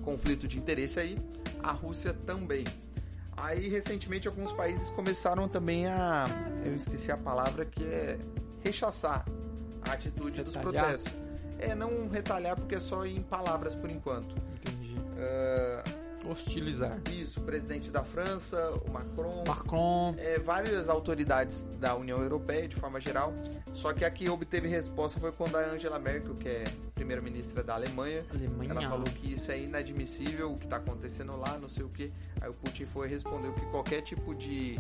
Speaker 2: conflito de interesse aí. A Rússia também. Aí, recentemente, alguns países começaram também a. Eu esqueci a palavra que é. rechaçar a atitude dos
Speaker 1: Retalhar?
Speaker 2: protestos. É, não retalhar porque é só em palavras por enquanto.
Speaker 1: Entendi.
Speaker 2: Ah,
Speaker 1: Hostilizar.
Speaker 2: isso, o presidente da França, o Macron.
Speaker 1: Macron.
Speaker 2: é, várias autoridades da União Europeia, de forma geral. Só que a que obteve resposta foi quando a Angela Merkel, que é primeira-ministra da Alemanha,
Speaker 1: Alemanha.
Speaker 2: ela falou que isso é inadmissível, o que está acontecendo lá, não sei o que. Aí o Putin foi e respondeu que qualquer tipo de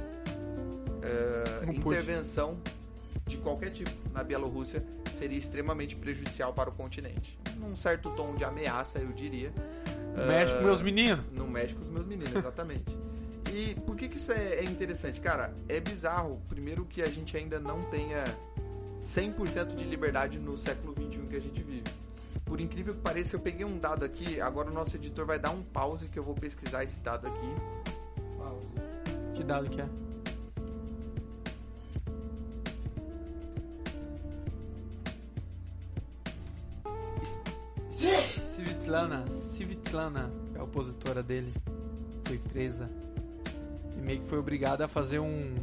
Speaker 2: eh,
Speaker 1: O Putin.
Speaker 2: De qualquer tipo na Bielorrússia seria extremamente prejudicial para o continente. Num certo tom de ameaça, eu diria.
Speaker 1: Mexe com
Speaker 2: Eh,
Speaker 1: meus meninos.
Speaker 2: não mexe com os meus meninos, exatamente. e por que, que isso é, é interessante? Cara, é bizarro. Primeiro que a gente ainda não tenha 100% de liberdade no século XXI que a gente vive. Por incrível que pareça, eu peguei um dado aqui. Agora o nosso editor vai dar um pause que eu vou pesquisar esse dado aqui.
Speaker 3: Pausa.
Speaker 1: Que dado que é? Svitlana, Svitlana, é a opositora dele, foi presa e meio que foi obrigada a fazer um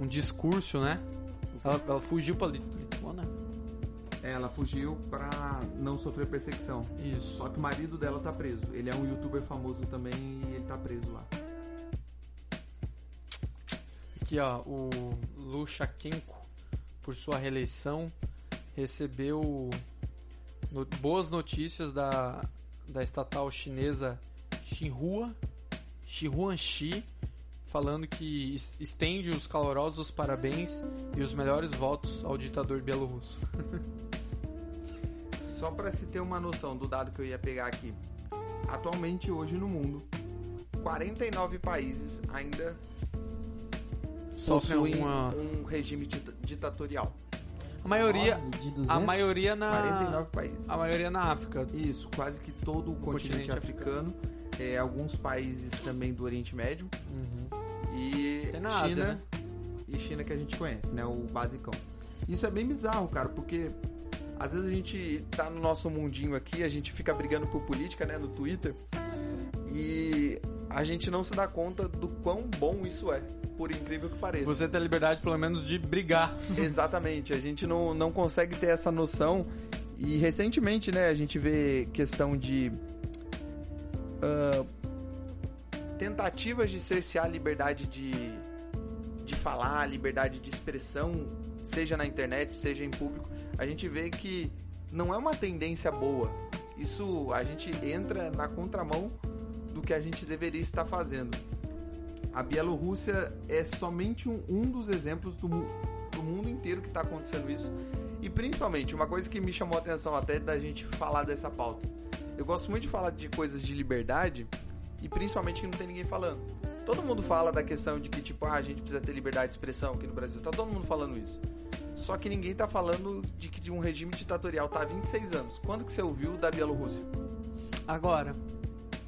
Speaker 1: um discurso, né? Ela, ela fugiu pra Lit- Lituânia?
Speaker 2: Ela fugiu pra não sofrer perseguição.
Speaker 1: Isso.
Speaker 2: Só que o marido dela tá preso. Ele é um youtuber famoso também e ele tá preso lá.
Speaker 1: Aqui, ó, o Lushakenko, por sua reeleição, recebeu no- boas notícias da, da estatal chinesa Xinhua, Xihuanxi, falando que es- estende os calorosos parabéns e os melhores votos ao ditador bielorrusso.
Speaker 2: Só para se ter uma noção do dado que eu ia pegar aqui. Atualmente, hoje no mundo, 49 países ainda
Speaker 1: Sofre
Speaker 2: possuem
Speaker 1: alguma...
Speaker 2: um regime dita- ditatorial.
Speaker 1: A maioria,
Speaker 3: Nove de 200?
Speaker 1: a maioria na...
Speaker 2: 49 países.
Speaker 1: A maioria na África.
Speaker 2: Isso, quase que todo o continente,
Speaker 1: continente
Speaker 2: africano. É, alguns países também do Oriente Médio.
Speaker 1: Uhum.
Speaker 2: E
Speaker 1: Tem na
Speaker 2: China.
Speaker 1: Ásia, né?
Speaker 2: E China que a gente conhece, né? O basicão. Isso é bem bizarro, cara, porque Às vezes a gente tá no nosso mundinho aqui, a gente fica brigando por política, né, no Twitter, e a gente não se dá conta do quão bom isso é, por incrível que pareça.
Speaker 1: Você tem a liberdade, pelo menos, de brigar.
Speaker 2: Exatamente, a gente não, não consegue ter essa noção. E recentemente, né, a gente vê questão de ah, tentativas de cercear a liberdade de, de falar, a liberdade de expressão, seja na internet, seja em público. A gente vê que não é uma tendência boa. Isso a gente entra na contramão do que a gente deveria estar fazendo. A Bielorrússia é somente um, um dos exemplos do, do mundo inteiro que está acontecendo isso. E principalmente, uma coisa que me chamou a atenção até da gente falar dessa pauta. Eu gosto muito de falar de coisas de liberdade e principalmente que não tem ninguém falando. Todo mundo fala da questão de que, tipo, ah, a gente precisa ter liberdade de expressão aqui no Brasil. Tá todo mundo falando isso. Só que ninguém tá falando de que um regime ditatorial tá há 26 anos. Quando que você ouviu da Bielorrússia?
Speaker 1: Agora,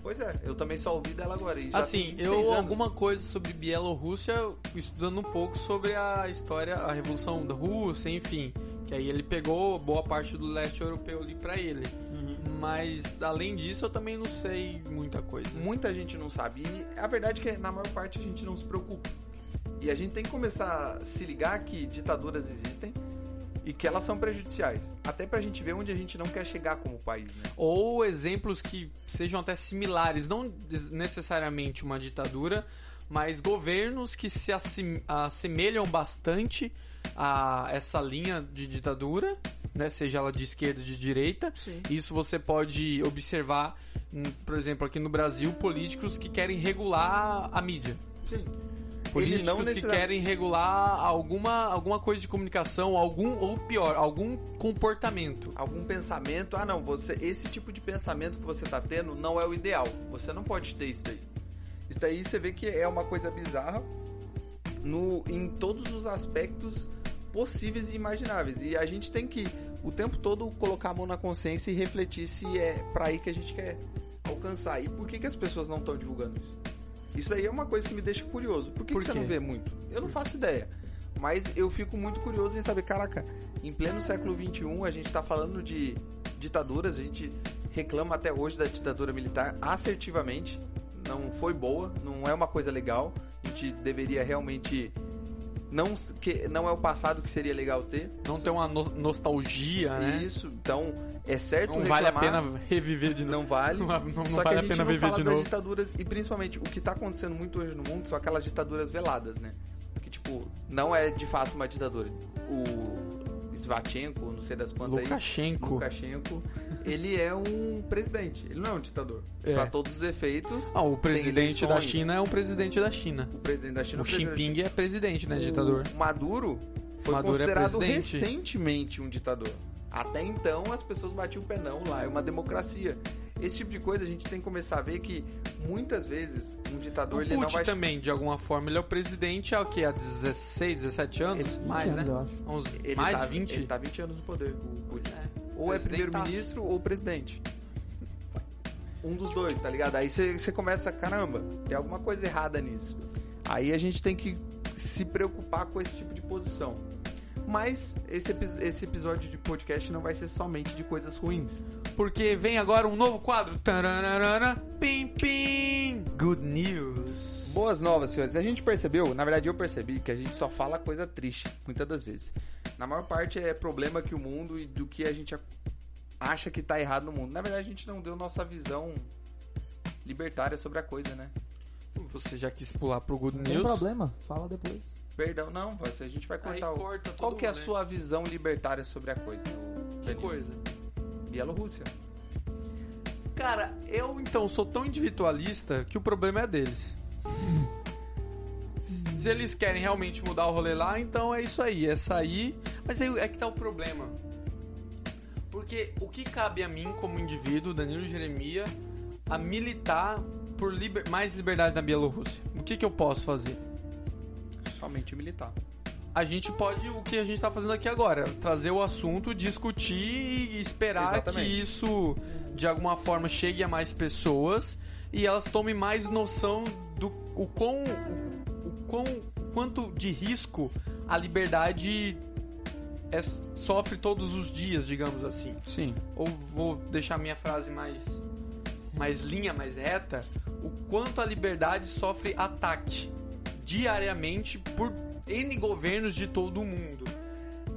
Speaker 2: Pois é, eu também só ouvi dela agora.
Speaker 1: Assim,
Speaker 2: 26
Speaker 1: eu
Speaker 2: anos.
Speaker 1: alguma coisa sobre Bielorrússia, estudando um pouco sobre a história, a Revolução da Rússia, enfim. Que aí ele pegou boa parte do leste europeu ali pra ele.
Speaker 2: Uhum.
Speaker 1: Mas além disso, eu também não sei muita coisa.
Speaker 2: Muita gente não sabe. E a verdade é que na maior parte a gente não se preocupa. E a gente tem que começar a se ligar que ditaduras existem e que elas são prejudiciais. Até pra gente ver onde a gente não quer chegar como país, né?
Speaker 1: Ou exemplos que sejam até similares, não necessariamente uma ditadura, mas governos que se assim- assemelham bastante a essa linha de ditadura, né, seja ela de esquerda ou de direita.
Speaker 2: Sim.
Speaker 1: Isso você pode observar, hum, por exemplo, aqui no Brasil, políticos que querem regular a mídia.
Speaker 2: Sim.
Speaker 1: Políticos
Speaker 2: não
Speaker 1: que querem regular alguma, alguma coisa de comunicação, algum ou pior, algum comportamento.
Speaker 2: Algum pensamento, ah não, você esse tipo de pensamento que você tá tendo não é o ideal. Você não pode ter isso daí. Isso daí você vê que é uma coisa bizarra no, em todos os aspectos possíveis e imagináveis. E a gente tem que o tempo todo colocar a mão na consciência e refletir se é pra aí que a gente quer alcançar. E por que, que as pessoas não estão divulgando isso? Isso aí é uma coisa que me deixa curioso. Por que,
Speaker 1: Por
Speaker 2: que você não vê muito? Eu não faço ideia. Mas eu fico muito curioso em saber, caraca, em pleno século XXI a gente tá falando de ditaduras, a gente reclama até hoje da ditadura militar assertivamente. Não foi boa, não é uma coisa legal. A gente deveria realmente. Não, que, não é o passado que seria legal ter.
Speaker 1: Não tem uma no- nostalgia, né?
Speaker 2: Isso, então é certo
Speaker 1: Não vale a
Speaker 2: reclamar,
Speaker 1: pena reviver de novo.
Speaker 2: Não vale.
Speaker 1: Não, não
Speaker 2: Só
Speaker 1: vale
Speaker 2: que a,
Speaker 1: a
Speaker 2: gente
Speaker 1: pena
Speaker 2: não
Speaker 1: viver
Speaker 2: fala
Speaker 1: de
Speaker 2: das
Speaker 1: novo.
Speaker 2: ditaduras e principalmente o que tá acontecendo muito hoje no mundo são aquelas ditaduras veladas, né? Que tipo, não é de fato uma ditadura. O Svatchenko, não sei das quantas aí,
Speaker 1: Lukashenko.
Speaker 2: Lukashenko, ele é um presidente, ele não é um ditador.
Speaker 1: É.
Speaker 2: Pra todos os efeitos,
Speaker 1: Ah, o presidente da. China é um presidente da China.
Speaker 2: o presidente da China
Speaker 1: O
Speaker 2: é
Speaker 1: Jinping é presidente, né?
Speaker 2: o
Speaker 1: Ditador.
Speaker 2: Maduro foi
Speaker 1: Maduro é
Speaker 2: considerado
Speaker 1: presidente.
Speaker 2: recentemente um ditador. Até então as pessoas batiam o pé não, lá é uma democracia. Esse tipo de coisa a gente tem que começar a ver que muitas vezes um ditador
Speaker 1: O
Speaker 2: ele não
Speaker 1: Putin
Speaker 2: vai
Speaker 1: também, de alguma forma, ele é o presidente há o quê? Há 16, 17 anos?
Speaker 2: Ele-
Speaker 3: 20
Speaker 1: mais,
Speaker 3: anos,
Speaker 1: né?
Speaker 3: eu acho.
Speaker 1: Uns,
Speaker 2: ele
Speaker 1: mais
Speaker 2: tá,
Speaker 1: de 20?
Speaker 2: Ele tá 20 anos no poder, o Putin.
Speaker 1: É.
Speaker 2: Ou é primeiro-ministro ou presidente. Um dos dois, tá ligado? Aí você você começa, caramba, tem alguma coisa errada nisso. Aí a gente tem que se preocupar com esse tipo de posição. Mas esse, esse episódio de podcast não vai ser somente de coisas ruins.
Speaker 1: Porque vem agora um novo quadro. Tararara, pim, pim. Good news.
Speaker 2: Boas novas, senhores. A gente percebeu, na verdade eu percebi, que a gente só fala coisa triste, muitas das vezes. Na maior parte é problema que o mundo e do que a gente acha que tá errado no mundo. Na verdade a gente não deu nossa visão libertária sobre a coisa, né?
Speaker 1: Você já quis pular pro Good
Speaker 3: Não tem
Speaker 1: News?
Speaker 3: problema, fala depois.
Speaker 2: Perdão, não, vai ser- a gente vai
Speaker 1: Aí
Speaker 2: cortar o...
Speaker 1: corta tudo,
Speaker 2: Qual que é a
Speaker 1: né?
Speaker 2: sua visão libertária sobre a coisa?
Speaker 1: Que
Speaker 2: Danilo?
Speaker 1: coisa?
Speaker 2: Bielorrússia.
Speaker 1: Cara, eu então sou tão individualista que o problema é deles. Se eles querem realmente mudar o rolê lá, então é isso aí, é sair. Mas aí é que tá o problema. Porque o que cabe a mim como indivíduo, Danilo Jeremia, a militar por liber- mais liberdade na Bielorrússia? O que, que eu posso fazer?
Speaker 2: Somente militar.
Speaker 1: A gente pode, o que a gente tá fazendo aqui agora, trazer o assunto, discutir e esperar
Speaker 2: Exatamente.
Speaker 1: que isso de alguma forma chegue a mais pessoas e elas tomem mais noção do o quão, o, o quão quanto de risco a liberdade é- sofre todos os dias, digamos assim.
Speaker 2: Sim.
Speaker 1: Ou vou deixar minha frase mais, mais linha, mais reta, o quanto a liberdade sofre ataque diariamente por N governos de todo o mundo.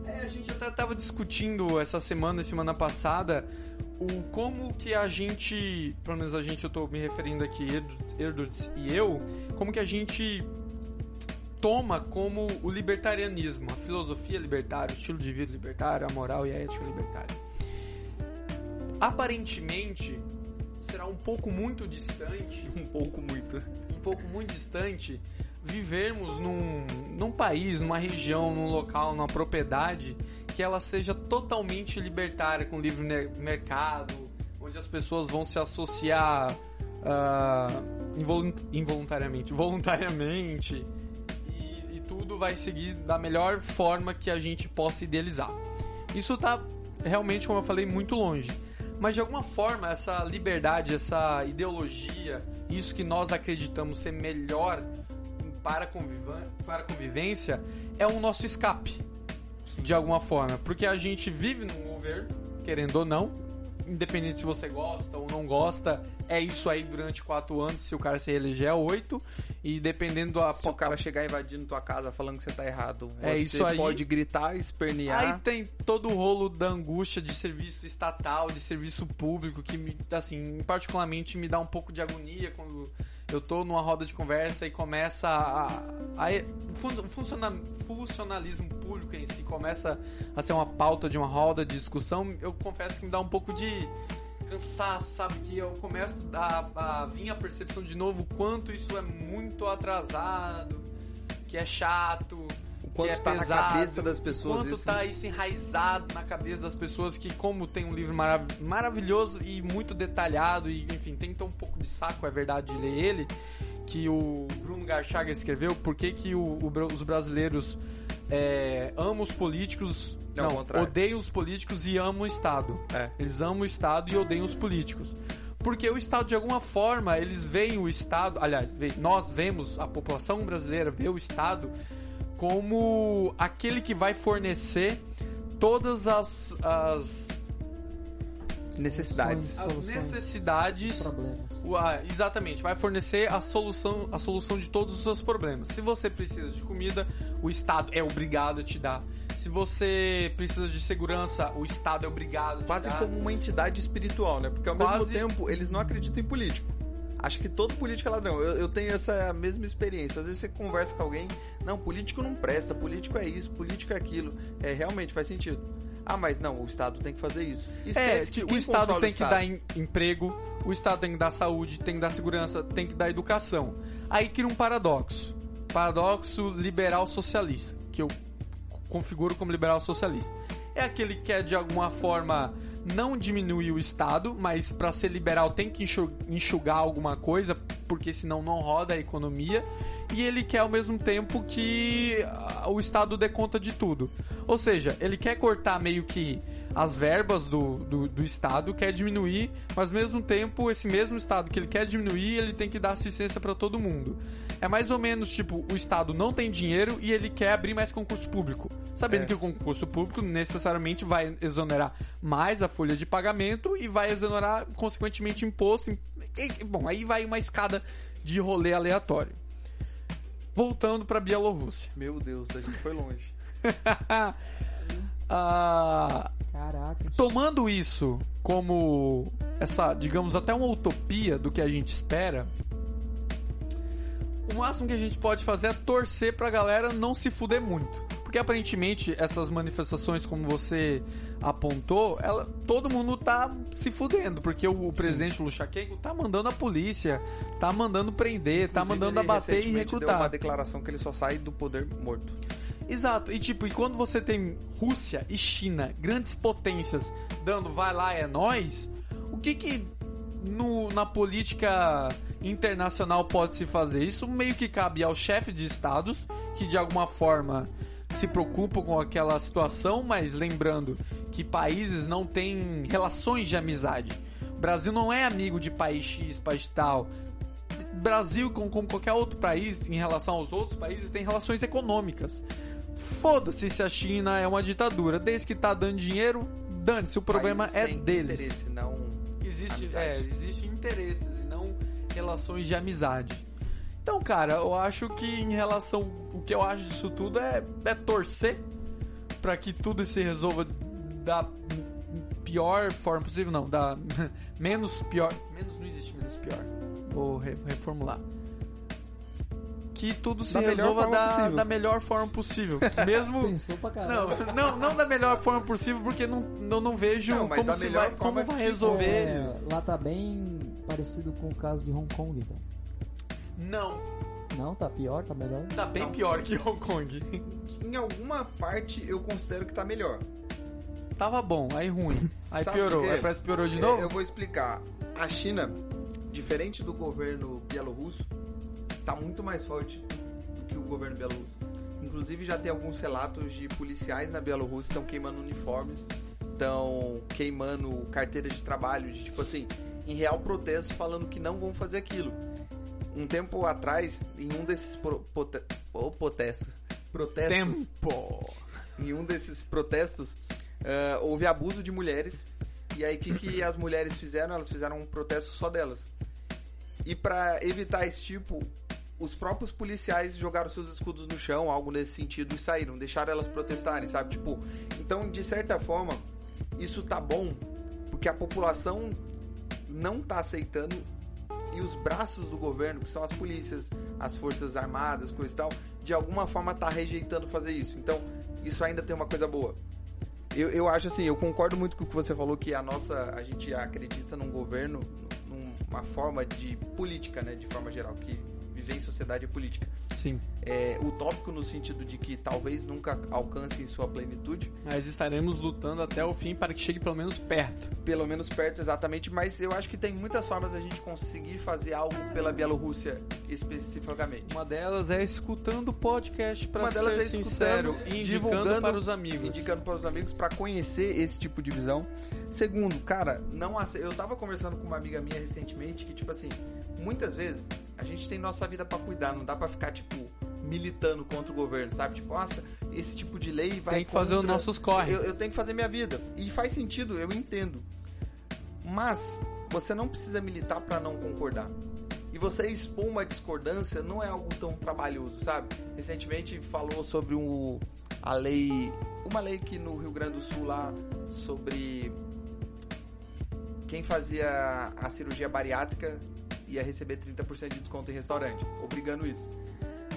Speaker 1: É, a gente até estava discutindo essa semana e semana passada o como que a gente, pelo menos a gente, eu tô me referindo aqui, Erduts e eu, como que a gente toma como o libertarianismo, a filosofia libertária, o estilo de vida libertário, a moral e a ética libertária. Aparentemente, será um pouco muito distante,
Speaker 2: Um pouco muito.
Speaker 1: um pouco muito distante, vivermos num, num país, numa região, num local, numa propriedade que ela seja totalmente libertária, com livre mercado, onde as pessoas vão se associar ah, involun- involuntariamente, voluntariamente, e, e tudo vai seguir da melhor forma que a gente possa idealizar. Isso tá realmente, como eu falei, muito longe. Mas de alguma forma, essa liberdade, essa ideologia, isso que nós acreditamos ser melhor para para a convivência, é o nosso escape. De alguma forma. Porque a gente vive num governo, querendo ou não, independente se você gosta ou não gosta, é isso aí durante quatro anos. Se o cara se eleger, é oito. E dependendo da.
Speaker 2: Se o cara chegar invadindo tua casa falando que você tá errado,
Speaker 1: É
Speaker 2: você
Speaker 1: isso aí.
Speaker 2: pode gritar, espernear.
Speaker 1: Aí tem todo o rolo da angústia de serviço estatal, de serviço público, que, me, assim, particularmente me dá um pouco de agonia quando eu tô numa roda de conversa e começa a. a, o fun- o funciona- funcionalismo público em si começa a ser uma pauta de uma roda de discussão. Eu confesso que me dá um pouco de cansaço, sabe? Que eu começo a, a vir a percepção de novo quanto isso é muito atrasado, que é chato.
Speaker 2: Quanto
Speaker 1: que é
Speaker 2: tá na cabeça das pessoas
Speaker 1: Quanto
Speaker 2: isso,
Speaker 1: tá
Speaker 2: né?
Speaker 1: isso enraizado na cabeça das pessoas que, como tem um livro marav- maravilhoso e muito detalhado, e enfim, tem ter um pouco de saco, é verdade, de ler ele, que o Bruno Garchaga escreveu, por que, que o- o os brasileiros é, amam os políticos,
Speaker 2: É
Speaker 1: não,
Speaker 2: contrário.
Speaker 1: odeiam os políticos e amam o Estado.
Speaker 2: É.
Speaker 1: Eles amam o Estado e odeiam os políticos. Porque o Estado, de alguma forma, eles veem o Estado. Aliás, nós vemos, a população brasileira vê o Estado como aquele que vai fornecer todas as, as,
Speaker 2: Necessidades.
Speaker 1: as necessidades.
Speaker 3: problemas.
Speaker 1: o- a- exatamente, vai fornecer a solução, a solução de todos os seus problemas. Se você precisa de comida, o Estado é obrigado a te dar. Se você precisa de segurança, o Estado é obrigado a te
Speaker 2: Quase
Speaker 1: dar.
Speaker 2: como uma entidade espiritual, né? Porque ao mesmo
Speaker 1: Quase-
Speaker 2: tempo eles não acreditam em político. Acho que todo político é ladrão. Eu, eu tenho essa mesma experiência. Às vezes você conversa com alguém, não, político não presta, político é isso, político é aquilo. É, realmente faz sentido. Ah, mas não, o Estado tem que fazer isso.
Speaker 1: É,
Speaker 2: Esquece
Speaker 1: que o Estado tem
Speaker 2: o
Speaker 1: que dar em- emprego, o Estado tem que dar saúde, tem que dar segurança, tem que dar educação. Aí cria um paradoxo. Paradoxo liberal socialista, que eu configuro como liberal socialista. É aquele que quer de alguma forma não diminuir o Estado, mas para ser liberal tem que enxu- enxugar alguma coisa, porque senão não roda a economia. E ele quer ao mesmo tempo que ah, o Estado dê conta de tudo. Ou seja, ele quer cortar meio que as verbas do, do, do Estado, quer diminuir, mas ao mesmo tempo, esse mesmo Estado que ele quer diminuir, ele tem que dar assistência para todo mundo. É mais ou menos tipo, o Estado não tem dinheiro e ele quer abrir mais concurso público. Sabendo
Speaker 2: É.
Speaker 1: que o concurso público necessariamente vai exonerar mais a folha de pagamento e vai exonerar, consequentemente, imposto. E, bom, aí vai uma escada de rolê aleatório. Voltando para Bielorrússia.
Speaker 2: Meu Deus, a gente foi longe.
Speaker 1: Ah,
Speaker 3: Caraca.
Speaker 1: tomando isso como essa, digamos, até uma utopia do que a gente espera, o máximo que a gente pode fazer é torcer pra galera não se fuder muito. Porque aparentemente essas manifestações, como você apontou, ela, todo mundo tá se fudendo. Porque o, o presidente Lushchenko tá mandando a polícia, tá mandando prender, tá
Speaker 2: Inclusive,
Speaker 1: mandando
Speaker 2: ele
Speaker 1: abater e
Speaker 2: recentemente Deu
Speaker 1: recrutar.
Speaker 2: uma declaração que ele só sai do poder morto.
Speaker 1: Exato, e tipo, e quando você tem Rússia e China, grandes potências, dando vai lá, é nós, o que que no, na política internacional pode se fazer? Isso meio que cabe ao chefe de estados, que de alguma forma se preocupam com aquela situação, mas lembrando que países não têm relações de amizade. O Brasil não é amigo de país X, país tal. Brasil, como, como qualquer outro país, em relação aos outros países, tem relações econômicas. foda-se se a China é uma ditadura. Desde que tá dando dinheiro, dane-se. O problema é deles.
Speaker 2: interesse, não
Speaker 1: Existe, é, existe interesses e não relações de amizade. Então, cara, eu acho que em relação. O que eu acho disso tudo é, é torcer pra que tudo se resolva da pior forma possível. Não, da menos pior. Menos não existe menos pior. Vou re- reformular. Que tudo se
Speaker 2: Da
Speaker 1: resolva da, da melhor forma possível. Mesmo.
Speaker 3: Pensou pra caramba.
Speaker 1: Não, não, não da melhor forma possível, porque não, não, não vejo
Speaker 2: Não,
Speaker 1: como, se vai, como vai
Speaker 2: que
Speaker 1: resolver.
Speaker 3: É, lá tá bem parecido com o caso de Hong Kong, então.
Speaker 1: Não,
Speaker 3: Não, tá pior, tá melhor.
Speaker 1: tá bem
Speaker 2: Não.
Speaker 1: pior que Hong Kong.
Speaker 2: Em alguma parte eu considero que tá melhor.
Speaker 1: Tava bom, aí ruim. Aí
Speaker 2: Sabe
Speaker 1: piorou, aí parece que piorou de
Speaker 2: É,
Speaker 1: novo.
Speaker 2: Eu vou explicar. A China, diferente do governo bielorrusso, tá muito mais forte do que o governo bielorrusso. Inclusive já tem alguns relatos de policiais na Bielorrússia estão queimando uniformes, estão queimando carteiras de trabalho, de tipo assim, em real protesto falando que não vão fazer aquilo. Um tempo atrás, em um desses pro, pote, ô, protesto, protestos,
Speaker 1: Tempo.
Speaker 2: em um desses protestos, eh, houve abuso de mulheres. E aí, o que, que as mulheres fizeram? Elas fizeram um protesto só delas. E para evitar esse tipo, os próprios policiais jogaram seus escudos no chão, algo nesse sentido, e saíram, deixaram elas protestarem, sabe? Tipo, então, de certa forma, isso tá bom, porque a população não tá aceitando e os braços do governo, que são as polícias, as forças armadas, coisa e tal, de alguma forma tá rejeitando fazer isso. Então, isso ainda tem uma coisa boa. Eu, eu acho assim, eu concordo muito com o que você falou, que a nossa, a gente acredita num governo, numa forma de política, né, de forma geral, que viver em sociedade é política.
Speaker 1: Sim.
Speaker 2: É utópico no sentido de que talvez nunca alcance em sua plenitude,
Speaker 1: Mas estaremos lutando até o fim para que chegue pelo menos perto.
Speaker 2: pelo menos perto exatamente, mas eu acho que tem muitas formas da gente conseguir fazer algo pela Bielorrússia especificamente.
Speaker 1: Uma delas é escutando o podcast para
Speaker 2: Uma delas
Speaker 1: ser
Speaker 2: é
Speaker 1: sincero e
Speaker 2: divulgando,
Speaker 1: para os amigos.
Speaker 2: Indicando para os amigos para conhecer esse tipo de visão. Segundo, cara, não ace- eu tava conversando com uma amiga minha recentemente que tipo assim, muitas vezes a gente tem nossa vida para cuidar, não dá para ficar tipo militando contra o governo, sabe? Tipo, nossa, esse tipo de lei vai
Speaker 1: Tem que fazer os
Speaker 2: contra-
Speaker 1: nossos corre.
Speaker 2: Eu, eu tenho que fazer minha vida. E faz sentido, eu entendo. Mas você não precisa militar para não concordar. E você expor uma discordância não é algo tão trabalhoso, sabe? Recentemente falou sobre um, a lei, uma lei que no Rio Grande do Sul lá sobre quem fazia a cirurgia bariátrica ia receber 30% de desconto em restaurante, obrigando isso.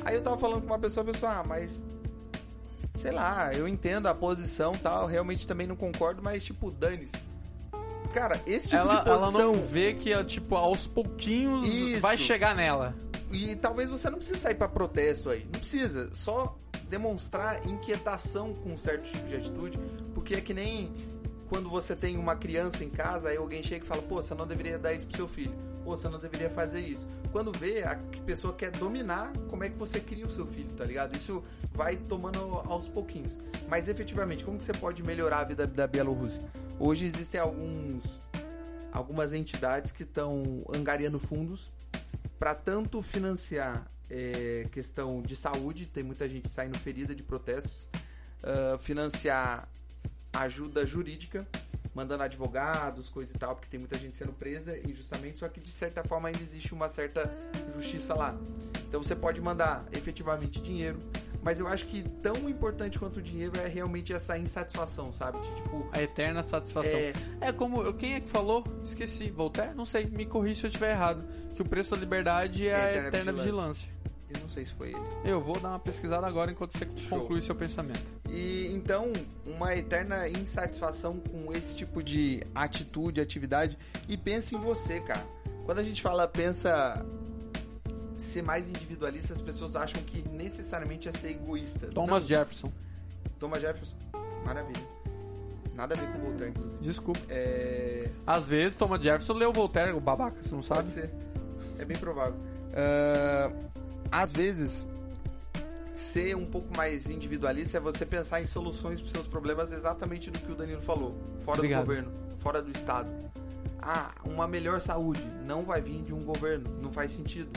Speaker 2: Aí eu tava falando com uma pessoa, a pessoa, ah, mas sei lá, eu entendo a posição tal, realmente também não concordo, mas tipo, dane-se. Cara, esse tipo
Speaker 1: ela,
Speaker 2: de
Speaker 1: ela
Speaker 2: posição.
Speaker 1: não vê que, tipo, aos pouquinhos
Speaker 2: Isso.
Speaker 1: vai chegar nela.
Speaker 2: E talvez você não precise sair pra protesto aí. Não precisa. Só demonstrar inquietação com um certo tipo de atitude. Porque é que nem quando você tem uma criança em casa, aí alguém chega e fala, pô, você não deveria dar isso pro seu filho. Você não deveria fazer isso. Quando vê, a pessoa quer dominar como é que você cria o seu filho, tá ligado? Isso vai tomando aos pouquinhos. Mas efetivamente, como que você pode melhorar a vida da Bielorrússia? Hoje existem alguns algumas entidades que estão angariando fundos para tanto financiar é, questão de saúde, tem muita gente saindo ferida de protestos, ah, financiar ajuda jurídica, mandando advogados, coisa e tal, porque tem muita gente sendo presa injustamente, só que de certa forma ainda existe uma certa justiça lá. Então você pode mandar efetivamente dinheiro, mas eu acho que tão importante quanto o dinheiro é realmente essa insatisfação, sabe? De, tipo,
Speaker 1: A eterna satisfação.
Speaker 2: É.
Speaker 1: É, como. Quem é que falou? Esqueci. Voltaire? Não sei. Me corrija se eu estiver errado. Que o preço da liberdade é, a eterna, vigilância.
Speaker 2: Eu não sei se foi ele.
Speaker 1: Eu vou dar uma pesquisada agora enquanto você
Speaker 2: Show.
Speaker 1: conclui seu pensamento.
Speaker 2: E então, uma eterna insatisfação com esse tipo de atitude, atividade. E pensa em você, cara. Quando a gente fala, pensa ser mais individualista, as pessoas acham que necessariamente é ser egoísta.
Speaker 1: Thomas
Speaker 2: Não.
Speaker 1: Jefferson.
Speaker 2: Thomas Jefferson. Maravilha. Nada a ver com o Voltaire, inclusive.
Speaker 1: Desculpa.
Speaker 2: É.
Speaker 1: Às vezes, Thomas Jefferson leu Voltaire, o babaca, você não sabe?
Speaker 2: Pode ser. É bem provável. Ah, às vezes, ser um pouco mais individualista é você pensar em soluções para os seus problemas exatamente do que o Danilo falou. Fora
Speaker 1: Obrigado.
Speaker 2: do governo, fora do Estado. Ah, uma melhor saúde não vai vir de um governo, não faz sentido.